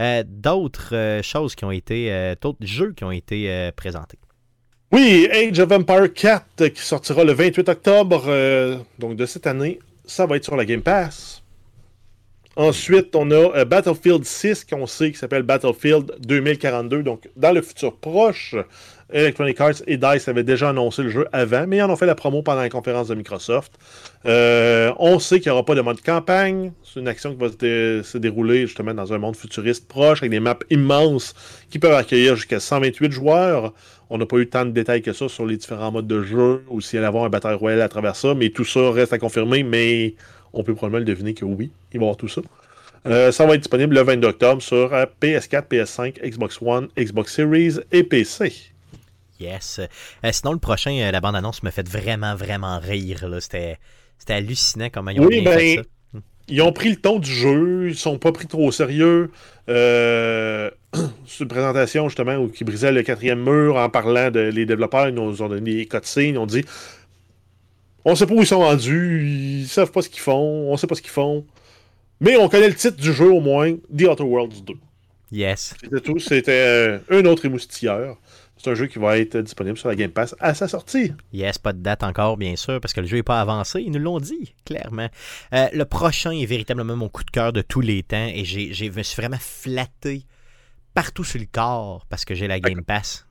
Euh, d'autres euh, choses qui ont été, euh, d'autres jeux qui ont été présentés. Oui, Age of Empire 4 qui sortira le 28 octobre donc de cette année. Ça va être sur la Game Pass. Ensuite, on a Battlefield 6 qu'on sait qui s'appelle Battlefield 2042. Donc, dans le futur proche, Electronic Arts et DICE avaient déjà annoncé le jeu avant, mais ils en ont fait la promo pendant la conférence de Microsoft. Euh, on sait qu'il n'y aura pas de mode campagne. C'est une action qui va se, dérouler justement dans un monde futuriste proche, avec des maps immenses qui peuvent accueillir jusqu'à 128 joueurs. On n'a pas eu tant de détails que ça sur les différents modes de jeu, ou s'il allait avoir un bataille royale à travers ça, mais tout ça reste à confirmer, mais on peut probablement le deviner que oui, il va y avoir tout ça. Euh, ça va être disponible le 22 octobre sur PS4, PS5, Xbox One, Xbox Series et PC. Yes. Euh, sinon, le prochain, euh, la bande-annonce me fait vraiment, vraiment rire. C'était, hallucinant comment ils ont oui, ben, fait ça. Ils ont pris le ton du jeu, ils sont pas pris trop au sérieux. Euh, c'est une présentation justement où qui brisait le quatrième mur en parlant de les développeurs, ils nous ont donné des cutscenes, ils ont dit on sait pas où ils sont rendus, ils savent pas ce qu'ils font, on sait pas ce qu'ils font. Mais on connaît le titre du jeu au moins, The Outer Worlds 2. Yes. C'était tout, c'était un autre émoustilleur. C'est un jeu qui va être disponible sur la Game Pass à sa sortie. Yes, pas de date encore, bien sûr, parce que le jeu n'est pas avancé. Ils nous l'ont dit, clairement. Euh, le prochain est véritablement mon coup de cœur de tous les temps et je me suis vraiment flatté partout sur le corps parce que j'ai la Game Pass.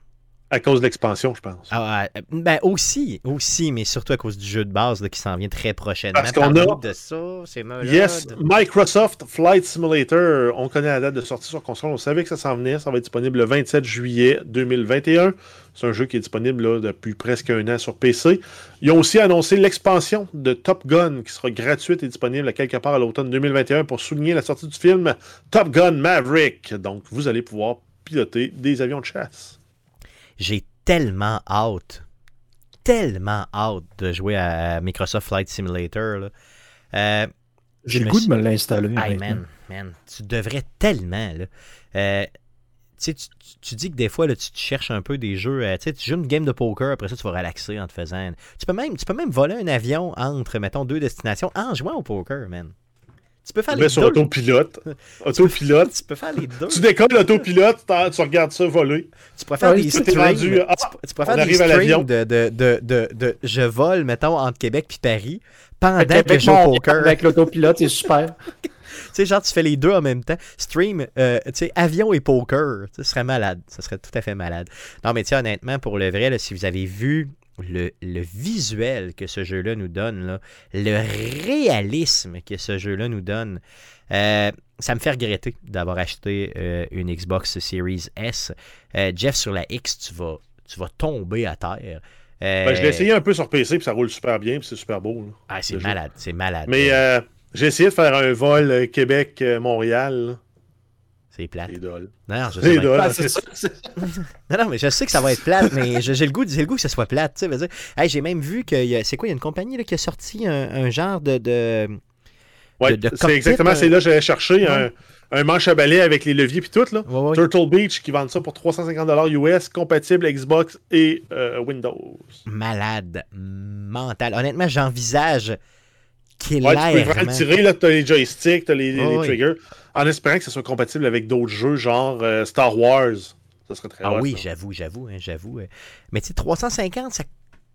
À cause de l'expansion, je pense. Ah, euh, ben aussi, aussi, mais surtout à cause du jeu de base qui s'en vient très prochainement. Parce qu'on a de ça, c'est Yes, Microsoft Flight Simulator, on connaît la date de sortie sur console, on savait que ça s'en venait, ça va être disponible le 27 juillet 2021. C'est un jeu qui est disponible depuis presque un an sur PC. Ils ont aussi annoncé l'expansion de Top Gun qui sera gratuite et disponible à quelque part à l'automne 2021 pour souligner la sortie du film Top Gun Maverick. Donc, vous allez pouvoir piloter des avions de chasse. J'ai tellement hâte, tellement hâte de jouer à Microsoft Flight Simulator. Euh, J'ai le goût de me l'installer. Hey, man, man, tu devrais tellement. Là. Euh, tu, tu, dis que des fois, là, tu, cherches un peu des jeux. Euh, tu joues une game de poker, après ça, tu vas relaxer en te faisant. Tu peux même, tu peux même voler un avion entre, mettons, deux destinations en jouant au poker, man. Tu peux faire les sur autopilote. Autopilote. tu peux faire les deux. Tu décolles l'autopilote, tu regardes ça voler. Tu peux faire des streams. Rendu, ah, tu, peux faire des streams de, de, de, de, de, je vole, mettons, entre Québec et Paris pendant que je joue au poker. Avec l'autopilote, c'est super. tu sais, genre, tu fais les deux en même temps. Stream, euh, tu sais, avion et poker. Ce serait malade. Ce serait tout à fait malade. Non, mais tu honnêtement, pour le vrai, là, si vous avez vu le, visuel que ce jeu-là nous donne, là, le réalisme que ce jeu-là nous donne, euh, ça me fait regretter d'avoir acheté euh, une Xbox Series S. Euh, Jeff, sur la X, tu vas, tu vas tomber à terre. Ben, je l'ai essayé un peu sur PC, puis ça roule super bien, puis c'est super beau. ah, c'est malade, c'est malade. Mais j'ai essayé de faire un vol Québec-Montréal. C'est plate. Non, non, je sais non, non, mais je sais que ça va être plate, mais j'ai le goût, le goût que ce soit plate. Tu sais, hey, j'ai même vu que c'est quoi, il y a une compagnie là, qui a sorti un, genre de, de Ouais, c'est exactement, c'est là que j'allais chercher un, un, manche à balai avec les leviers puis tout là. Turtle Beach qui vendent ça pour 350$ US, compatible Xbox et euh, Windows. Malade, mental. Honnêtement, j'envisage qu'il ouais, Tu peux vraiment tirer là, t'as les joysticks, t'as les, les triggers en espérant que ce soit compatible avec d'autres jeux, genre euh, Star Wars. Ça serait très Ah oui, j'avoue, j'avoue, hein, j'avoue. Euh. Mais tu sais, 350, ça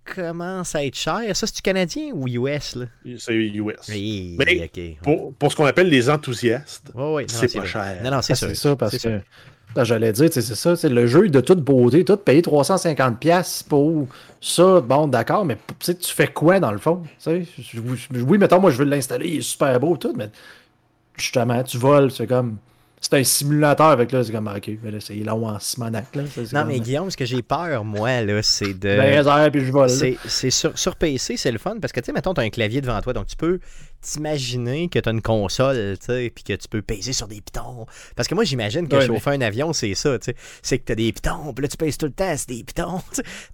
commence à être cher. Ça, c'est-tu canadien ou US? Là? C'est US. Mais pour, pour, ce qu'on appelle les enthousiastes, c'est pas cher. Non, non, c'est ah, ça. parce que ben, j'allais dire, c'est ça, c'est le jeu de toute beauté, tout payer 350$ pour ça, bon, d'accord, mais tu fais quoi dans le fond? Oui, mettons, moi je veux l'installer, il est super beau, tout, mais justement, tu voles, c'est comme. c'est un simulateur avec là, c'est comme ok, c'est long en simonac là. Non mais Guillaume, ce que j'ai peur moi là, c'est de. Ben, puis je vole. C'est sur, sur, PC, c'est le fun parce que tu sais, mettons, tu as un clavier devant toi, donc tu peux t'imaginer que tu as une console, tu sais, puis que tu peux peser sur des pitons. Parce que moi, j'imagine que chauffer un avion, c'est ça, tu sais. C'est que tu as des pitons, puis là, tu pèses tout le temps, c'est des pitons.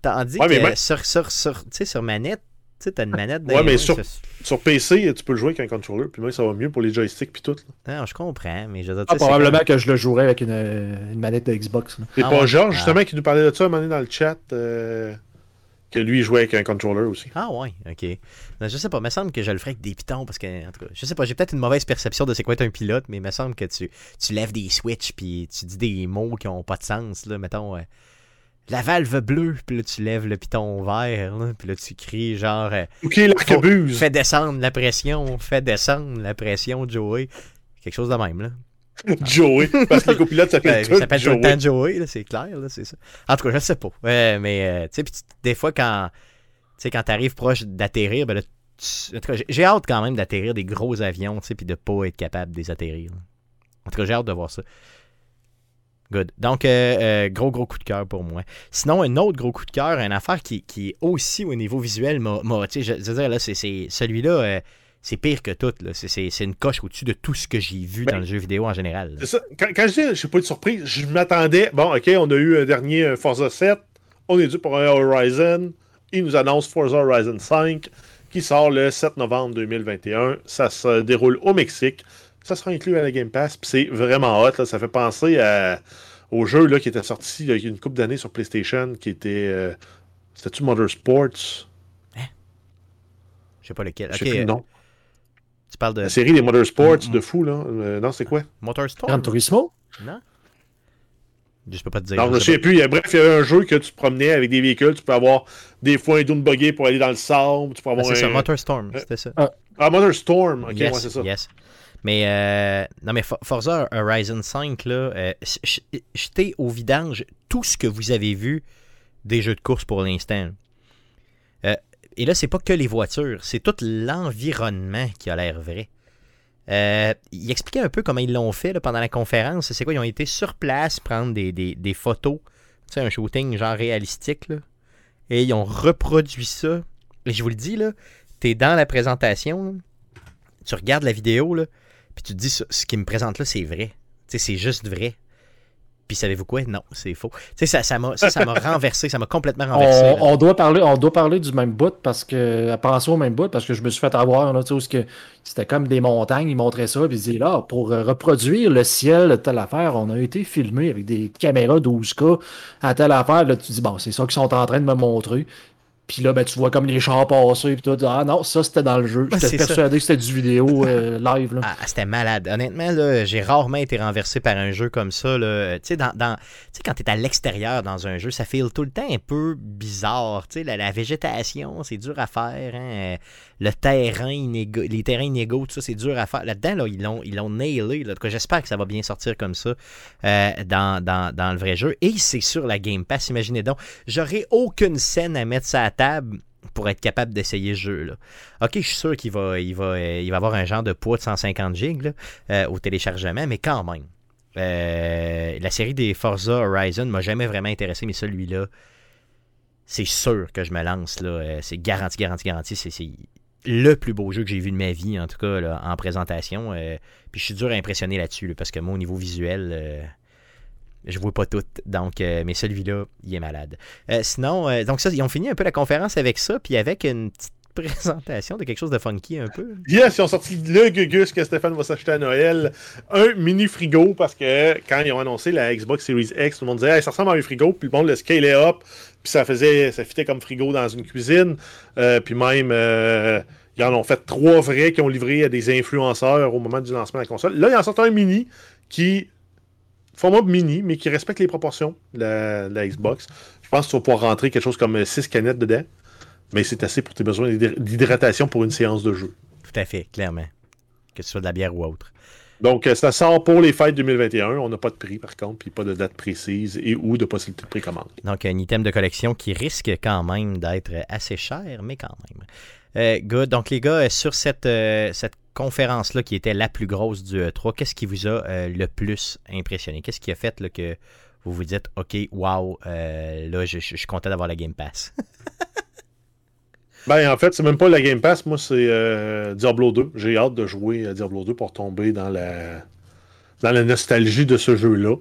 Tandis que sur, sur, sur, sur manette, tu sais, t'as une manette Ouais, mais sur, sur, PC, tu peux le jouer avec un controller, puis moi, ça va mieux pour les joysticks puis tout. Non, je comprends, mais je veux ah, Probablement que je le jouerais avec une, une manette de Xbox. C'est pas ah Georges, justement, ah. qui nous parlait de ça à un moment donné dans le chat, euh, que lui, il jouait avec un controller aussi. Ah ouais, ok. je sais pas, il me semble que je le ferais avec des pitons, parce que, en tout cas, je sais pas, j'ai peut-être une mauvaise perception de c'est quoi être un pilote, mais il me semble que tu, tu lèves des switches, puis tu dis des mots qui ont pas de sens, là, mettons... Euh, la valve bleue, puis là tu lèves le piton vert, là, puis là tu cries genre euh, OK, l'arquebuse. Fais descendre la pression, fais descendre la pression, Joey. Quelque chose de même là. Joey, parce que les copilotes s'appellent tout, Joey. tout le temps Joey, c'est clair, là, c'est ça. En tout cas, je sais pas. Ouais, mais euh, tu sais, des fois quand tu sais quand t'arrives proche d'atterrir, ben là, en tout cas, j'ai hâte quand même d'atterrir des gros avions, tu sais, puis de pas être capable de les atterrir. En tout cas, j'ai hâte de voir ça. Good. Donc, euh, euh, gros, gros coup de cœur pour moi. Sinon, un autre gros coup de cœur, une affaire qui, qui est aussi au niveau visuel, m'a, je, je veux dire, là, c'est, celui-là, euh, c'est pire que tout. C'est, une coche au-dessus de tout ce que j'ai vu dans ben, le jeu vidéo en général. Ça. Quand, je dis, je suis pas de surprise, je m'attendais. Bon, OK, on a eu un dernier Forza 7, on est dû pour un Horizon. Il nous annonce Forza Horizon 5 qui sort le 7 novembre 2021. Ça se déroule au Mexique ça sera inclus à la Game Pass. Puis c'est vraiment hot. Là. Ça fait penser au jeu là, qui était sorti il y a une couple d'années sur PlayStation qui était. Euh, C'était-tu Motorsports Hein? Je sais pas lequel. Je sais plus le nom. Tu parles de. La série des Motorsports de fou, là. Euh, non, c'est quoi? Motorsport Gran Turismo? Non. Je peux pas te dire. Non, je sais plus. Bref, il y avait un jeu que tu te promenais avec des véhicules. Tu peux avoir des fois un dune buggy pour aller dans le sable. Tu peux avoir ah, c'est ça, Motorstorm. C'était ça. Ah, ah Motorstorm. Ok, yes, c'est ça. Yes. Mais euh, non, mais Forza Horizon 5, là, euh, jetez au vidange tout ce que vous avez vu des jeux de course pour l'instant. Euh, et là, c'est pas que les voitures, c'est tout l'environnement qui a l'air vrai. Euh, il expliquait un peu comment ils l'ont fait pendant la conférence. C'est quoi Ils ont été sur place prendre des, des, photos, tu sais, un shooting genre réalistique, là, et ils ont reproduit ça. Et je vous le dis, là, t'es dans la présentation, tu regardes la vidéo, là, puis tu te dis, ce qui me présente là, c'est vrai. c'est juste vrai. Puis savez-vous quoi? Non, c'est faux. Tu sais, ça, ça m'a ça, renversé, ça m'a complètement renversé. On, doit parler, on doit parler du même bout parce que, penser au même bout parce que je me suis fait avoir, là, tu sais, c'était comme des montagnes, ils montraient ça, puis ils disaient là, pour reproduire le ciel de telle affaire, on a été filmé avec des caméras 12K à telle affaire. Là, tu dis, bon, c'est ça qu'ils sont en train de me montrer. Puis là, ben, tu vois comme les chars passer. Puis toi, ah non, ça c'était dans le jeu. J'étais persuadé que c'était du vidéo euh, live. Là. Ah, c'était malade. Honnêtement, là, j'ai rarement été renversé par un jeu comme ça. Tu sais, dans, dans, quand tu es à l'extérieur dans un jeu, ça fait tout le temps un peu bizarre. Tu sais, la, la, végétation, c'est dur à faire. Hein? Le terrain inégaux, les terrains inégaux, tout ça, c'est dur à faire. Là-dedans, là, ils l'ont ils l'ont nailé. Là. J'espère que ça va bien sortir comme ça euh, dans, dans, dans le vrai jeu. Et c'est sur la Game Pass, imaginez donc. J'aurais aucune scène à mettre ça à table pour être capable d'essayer ce jeu-là. Ok, je suis sûr qu'il va, il va, il va avoir un genre de poids de 150 gigs euh, au téléchargement, mais quand même. Euh, la série des Forza Horizon m'a jamais vraiment intéressé, mais celui-là, c'est sûr que je me lance. là. Euh, c'est garanti, garanti, garanti. C'est le plus beau jeu que j'ai vu de ma vie, en tout cas, en présentation. puis je suis dur à impressionner là-dessus, parce que moi, au niveau visuel, je vois pas tout. Donc, euh, mais celui-là, il est malade. Euh, sinon, euh, donc ça, ils ont fini un peu la conférence avec ça, puis avec une petite présentation de quelque chose de funky un peu. Yes, ils ont sorti le gugus que Stéphane va s'acheter à Noël. Un mini frigo, parce que quand ils ont annoncé la Xbox Series X, tout le monde disait ça ressemble à un frigo, puis bon, le scale up, puis ça faisait, ça fitait comme frigo dans une cuisine. puis même, ils en ont fait trois vrais qui ont livré à des influenceurs au moment du lancement de la console. Là, ils en sortent un mini qui format mini, mais qui respecte les proportions de la, Xbox. Je pense que tu vas pouvoir rentrer quelque chose comme 6 canettes dedans, mais c'est assez pour tes besoins d'hydratation pour une séance de jeu. Tout à fait, clairement. Que ce soit de la bière ou autre. Donc, euh, ça sort pour les fêtes 2021. On n'a pas de prix, par contre, puis pas de date précise et ou de possibilité de précommande. Donc, un item de collection qui risque quand même d'être assez cher, mais quand même. Good. Donc, les gars, sur cette, cette conférence-là qui était la plus grosse du E3, qu'est-ce qui vous a le plus impressionné? Qu'est-ce qui a fait que vous vous dites, OK, wow, là, je, suis content d'avoir la Game Pass? Ben, en fait, c'est même pas la Game Pass. Moi, c'est euh, Diablo 2. J'ai hâte de jouer à Diablo 2 pour tomber dans la, dans la nostalgie de ce jeu-là.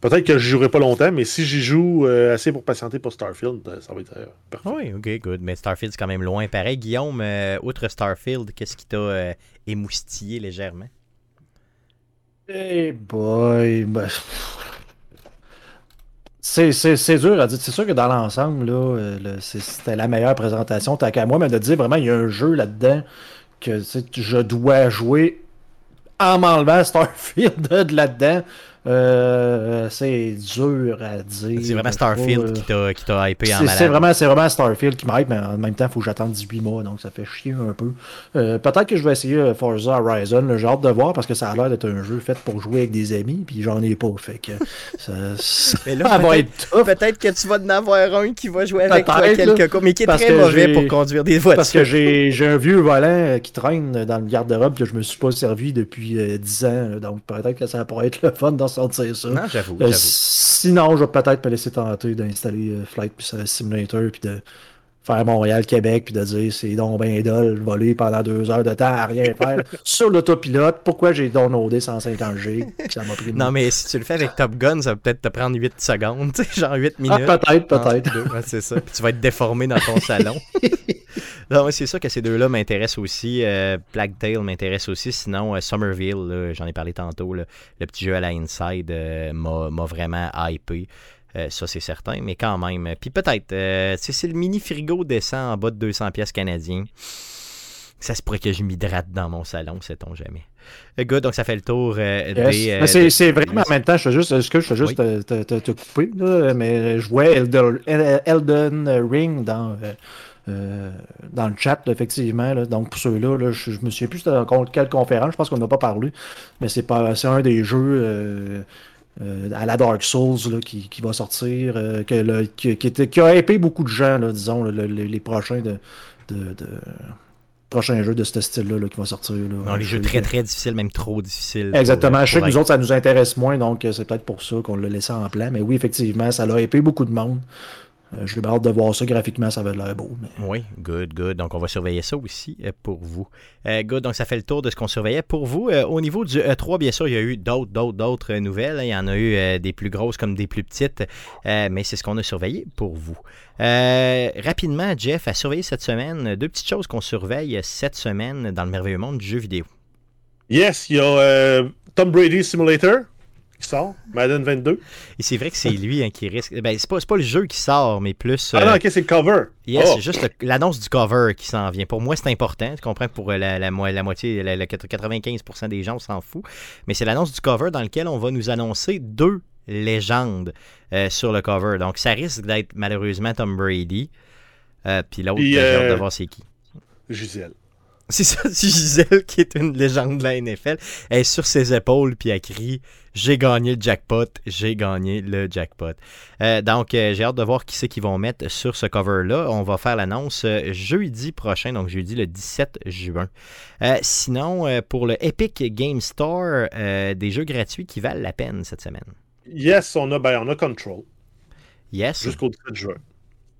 Peut-être que je jouerai pas longtemps, mais si j'y joue euh, assez pour patienter pour Starfield, euh, ça va être parfait. Oui, ok, good. Mais Starfield, c'est quand même loin. Pareil, Guillaume, outre Starfield, qu'est-ce qui t'a émoustillé légèrement? Hey boy, ben, c'est dur à dire. C'est sûr que dans l'ensemble, euh, c'était la meilleure présentation. T'as qu'à moi, mais de dire vraiment, il y a un jeu là-dedans que je dois jouer en m'enlevant Starfield de là-dedans. Euh, c'est dur à dire. C'est vraiment Starfield qui t'a hypé en malade. C'est vraiment, vraiment Starfield qui m'hype, mais en même temps, il faut que j'attende 18 mois, donc ça fait chier un peu. Euh, peut-être que je vais essayer euh, Forza Horizon. J'ai hâte de voir parce que ça a l'air d'être un jeu fait pour jouer avec des amis, puis j'en ai pas. Fait que ça, mais là, peut-être que tu vas en avoir un qui va jouer avec toi quelques mais qui est très mauvais pour conduire des voitures. Parce que j'ai un vieux volant qui traîne dans le garde-robe que je me suis pas servi depuis 10 ans, donc peut-être que ça pourrait être le fun dans sortir ça. Non, j'avoue. Euh, sinon, je vais peut-être me laisser tenter d'installer euh, Flight Simulator puis de faire Montréal-Québec puis de dire c'est donc ben dol voler pendant deux heures de temps à rien faire sur l'autopilote. Pourquoi j'ai downloadé 150G ça m'a pris Non, mais si tu le fais avec Top Gun, ça va peut-être te prendre 8 secondes, genre 8 ah, minutes. Ah, peut-être, peut-être. c'est ça. Puis tu vas être déformé dans ton salon. non, c'est sûr que ces deux-là m'intéressent aussi. Euh, Black Tail m'intéresse aussi. Sinon, euh, Somerville, j'en ai parlé tantôt, le petit jeu à la Inside euh, m'a vraiment hypé. Ça, c'est certain, mais quand même. Puis peut-être, si le mini frigo descend en bas de 200 pièces canadiens, ça se pourrait que je m'hydrate dans mon salon, sait-on jamais. Good, donc ça fait le tour des. c'est vraiment en même temps, je juste, est-ce que je veux juste te, couper, mais je vois Elden Ring dans euh, dans le chat, effectivement. donc, pour ceux-là, je, me souviens plus de quelle conférence, je pense qu'on n'a pas parlé, mais c'est un des jeux euh, euh, à la Dark Souls qui, va sortir, que, qui, a épé beaucoup de gens, disons, les prochains de, jeux de ce style-là qui vont sortir. non, les jeux très très difficiles, même trop difficiles. Exactement. je sais que nous autres, ça nous intéresse moins, donc c'est peut-être pour ça qu'on l'a laissé en plan. Mais oui, effectivement, ça a épé beaucoup de monde. Euh, je J'ai hâte de voir ça graphiquement, ça va l'air beau. Oui, good, good. Donc, on va surveiller ça aussi euh, pour vous. Euh, good, donc ça fait le tour de ce qu'on surveillait. Pour vous, au niveau du E3, bien sûr, il y a eu d'autres, d'autres, d'autres nouvelles. Il y en a eu des plus grosses comme des plus petites, mais c'est ce qu'on a surveillé pour vous. rapidement, Jeff a surveillé cette semaine deux petites choses qu'on surveille cette semaine dans le merveilleux monde du jeu vidéo. Yes, il y a Tom Brady Simulator qui sort, Madden 22. Et c'est vrai que c'est lui hein, qui risque. Ben, c'est pas, pas le jeu qui sort, mais plus. Ah non, euh, ok, c'est le cover. Yes, oh. c'est juste l'annonce du cover qui s'en vient. Pour moi, c'est important. Tu comprends que pour la, la, moitié, la, 95% des gens, s'en fout. Mais c'est l'annonce du cover dans lequel on va nous annoncer deux légendes euh, sur le cover. Donc, ça risque d'être malheureusement Tom Brady. Euh, puis l'autre, j'ai hâte de voir c'est qui. Gisèle. C'est ça, Gisèle, qui est une légende de la NFL. Elle est sur ses épaules, puis elle crie J'ai gagné le jackpot, j'ai gagné le jackpot. Euh, donc, euh, j'ai hâte de voir qui c'est qu'ils vont mettre sur ce cover-là. On va faire l'annonce euh, jeudi prochain, donc jeudi le 17 juin. sinon, pour le Epic Game Store, des jeux gratuits qui valent la peine cette semaine. Yes, on a, ben, on a Control. Yes. Jusqu'au 17 juin.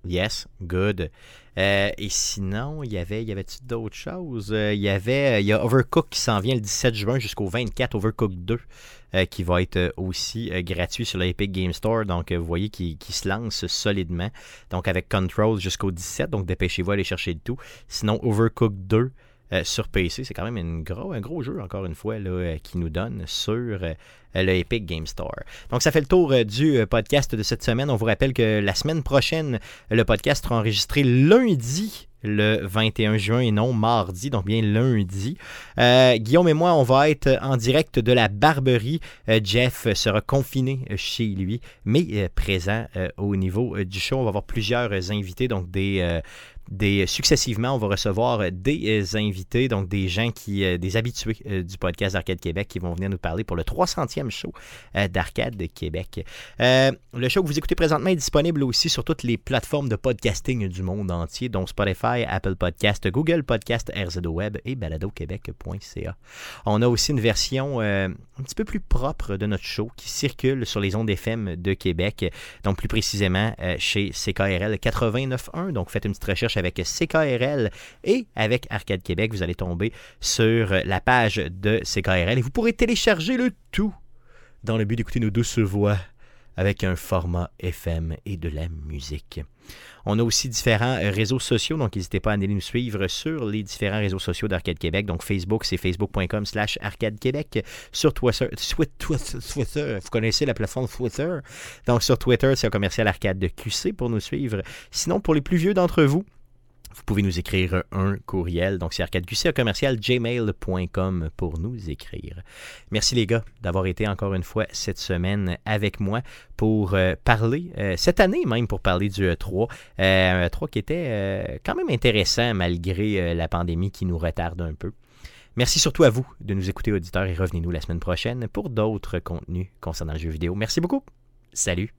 Yes, good. Euh, et sinon, il y avait, y avait-tu d'autres choses? Euh, il y avait, euh, y a Overcook qui s'en vient le 17 juin jusqu'au 24, Overcook 2, qui va être aussi gratuit sur l'Epic Game Store. Donc, vous voyez qu'il se lance solidement. Donc, avec Control jusqu'au 17. Donc, dépêchez-vous à chercher le tout. Sinon, Overcook 2 sur PC, c'est quand même gros, un gros jeu, encore une fois, là, qui nous donne sur le Epic Game Store. Donc, ça fait le tour euh, du euh, podcast de cette semaine. On vous rappelle que la semaine prochaine, le podcast sera enregistré lundi le 21 juin et non mardi, donc bien lundi. Euh, Guillaume et moi, on va être en direct de la Barberie. Jeff sera confiné chez lui, mais présent au niveau du show. On va avoir plusieurs invités, donc des des, successivement, on va recevoir des invités, donc des gens qui, euh, des habitués euh, du podcast d'Arcade Québec qui vont venir nous parler pour le 300e show euh, d'Arcade Québec. le show que vous écoutez présentement est disponible aussi sur toutes les plateformes de podcasting du monde entier, dont Spotify, Apple Podcast, Google Podcast, RZO Web et baladoquebec.ca. On a aussi une version euh, un petit peu plus propre de notre show qui circule sur les ondes FM de Québec, donc plus précisément euh, chez CKRL 89.1. Donc faites une petite recherche avec CKRL et avec Arcade Québec, vous allez tomber sur la page de CKRL et vous pourrez télécharger le tout dans le but d'écouter nos douces voix avec un format FM et de la musique. On a aussi différents réseaux sociaux, donc n'hésitez pas à aller nous suivre sur les différents réseaux sociaux d'Arcade Québec. Donc Facebook, c'est facebook.com slash Arcade Québec. Sur Twitter, Twitter, vous connaissez la plateforme Twitter. Donc sur Twitter, c'est un commercial Arcade de QC pour nous suivre. Sinon, pour les plus vieux d'entre vous, vous pouvez nous écrire un courriel. Donc, c'est gmail.com pour nous écrire. Merci les gars d'avoir été encore une fois cette semaine avec moi pour euh, parler, euh, cette année même pour parler du E3. Euh, un E3 qui était quand même intéressant malgré la pandémie qui nous retarde un peu. Merci surtout à vous de nous écouter, auditeurs, et revenez-nous la semaine prochaine pour d'autres contenus concernant le jeu vidéo. Merci beaucoup. Salut.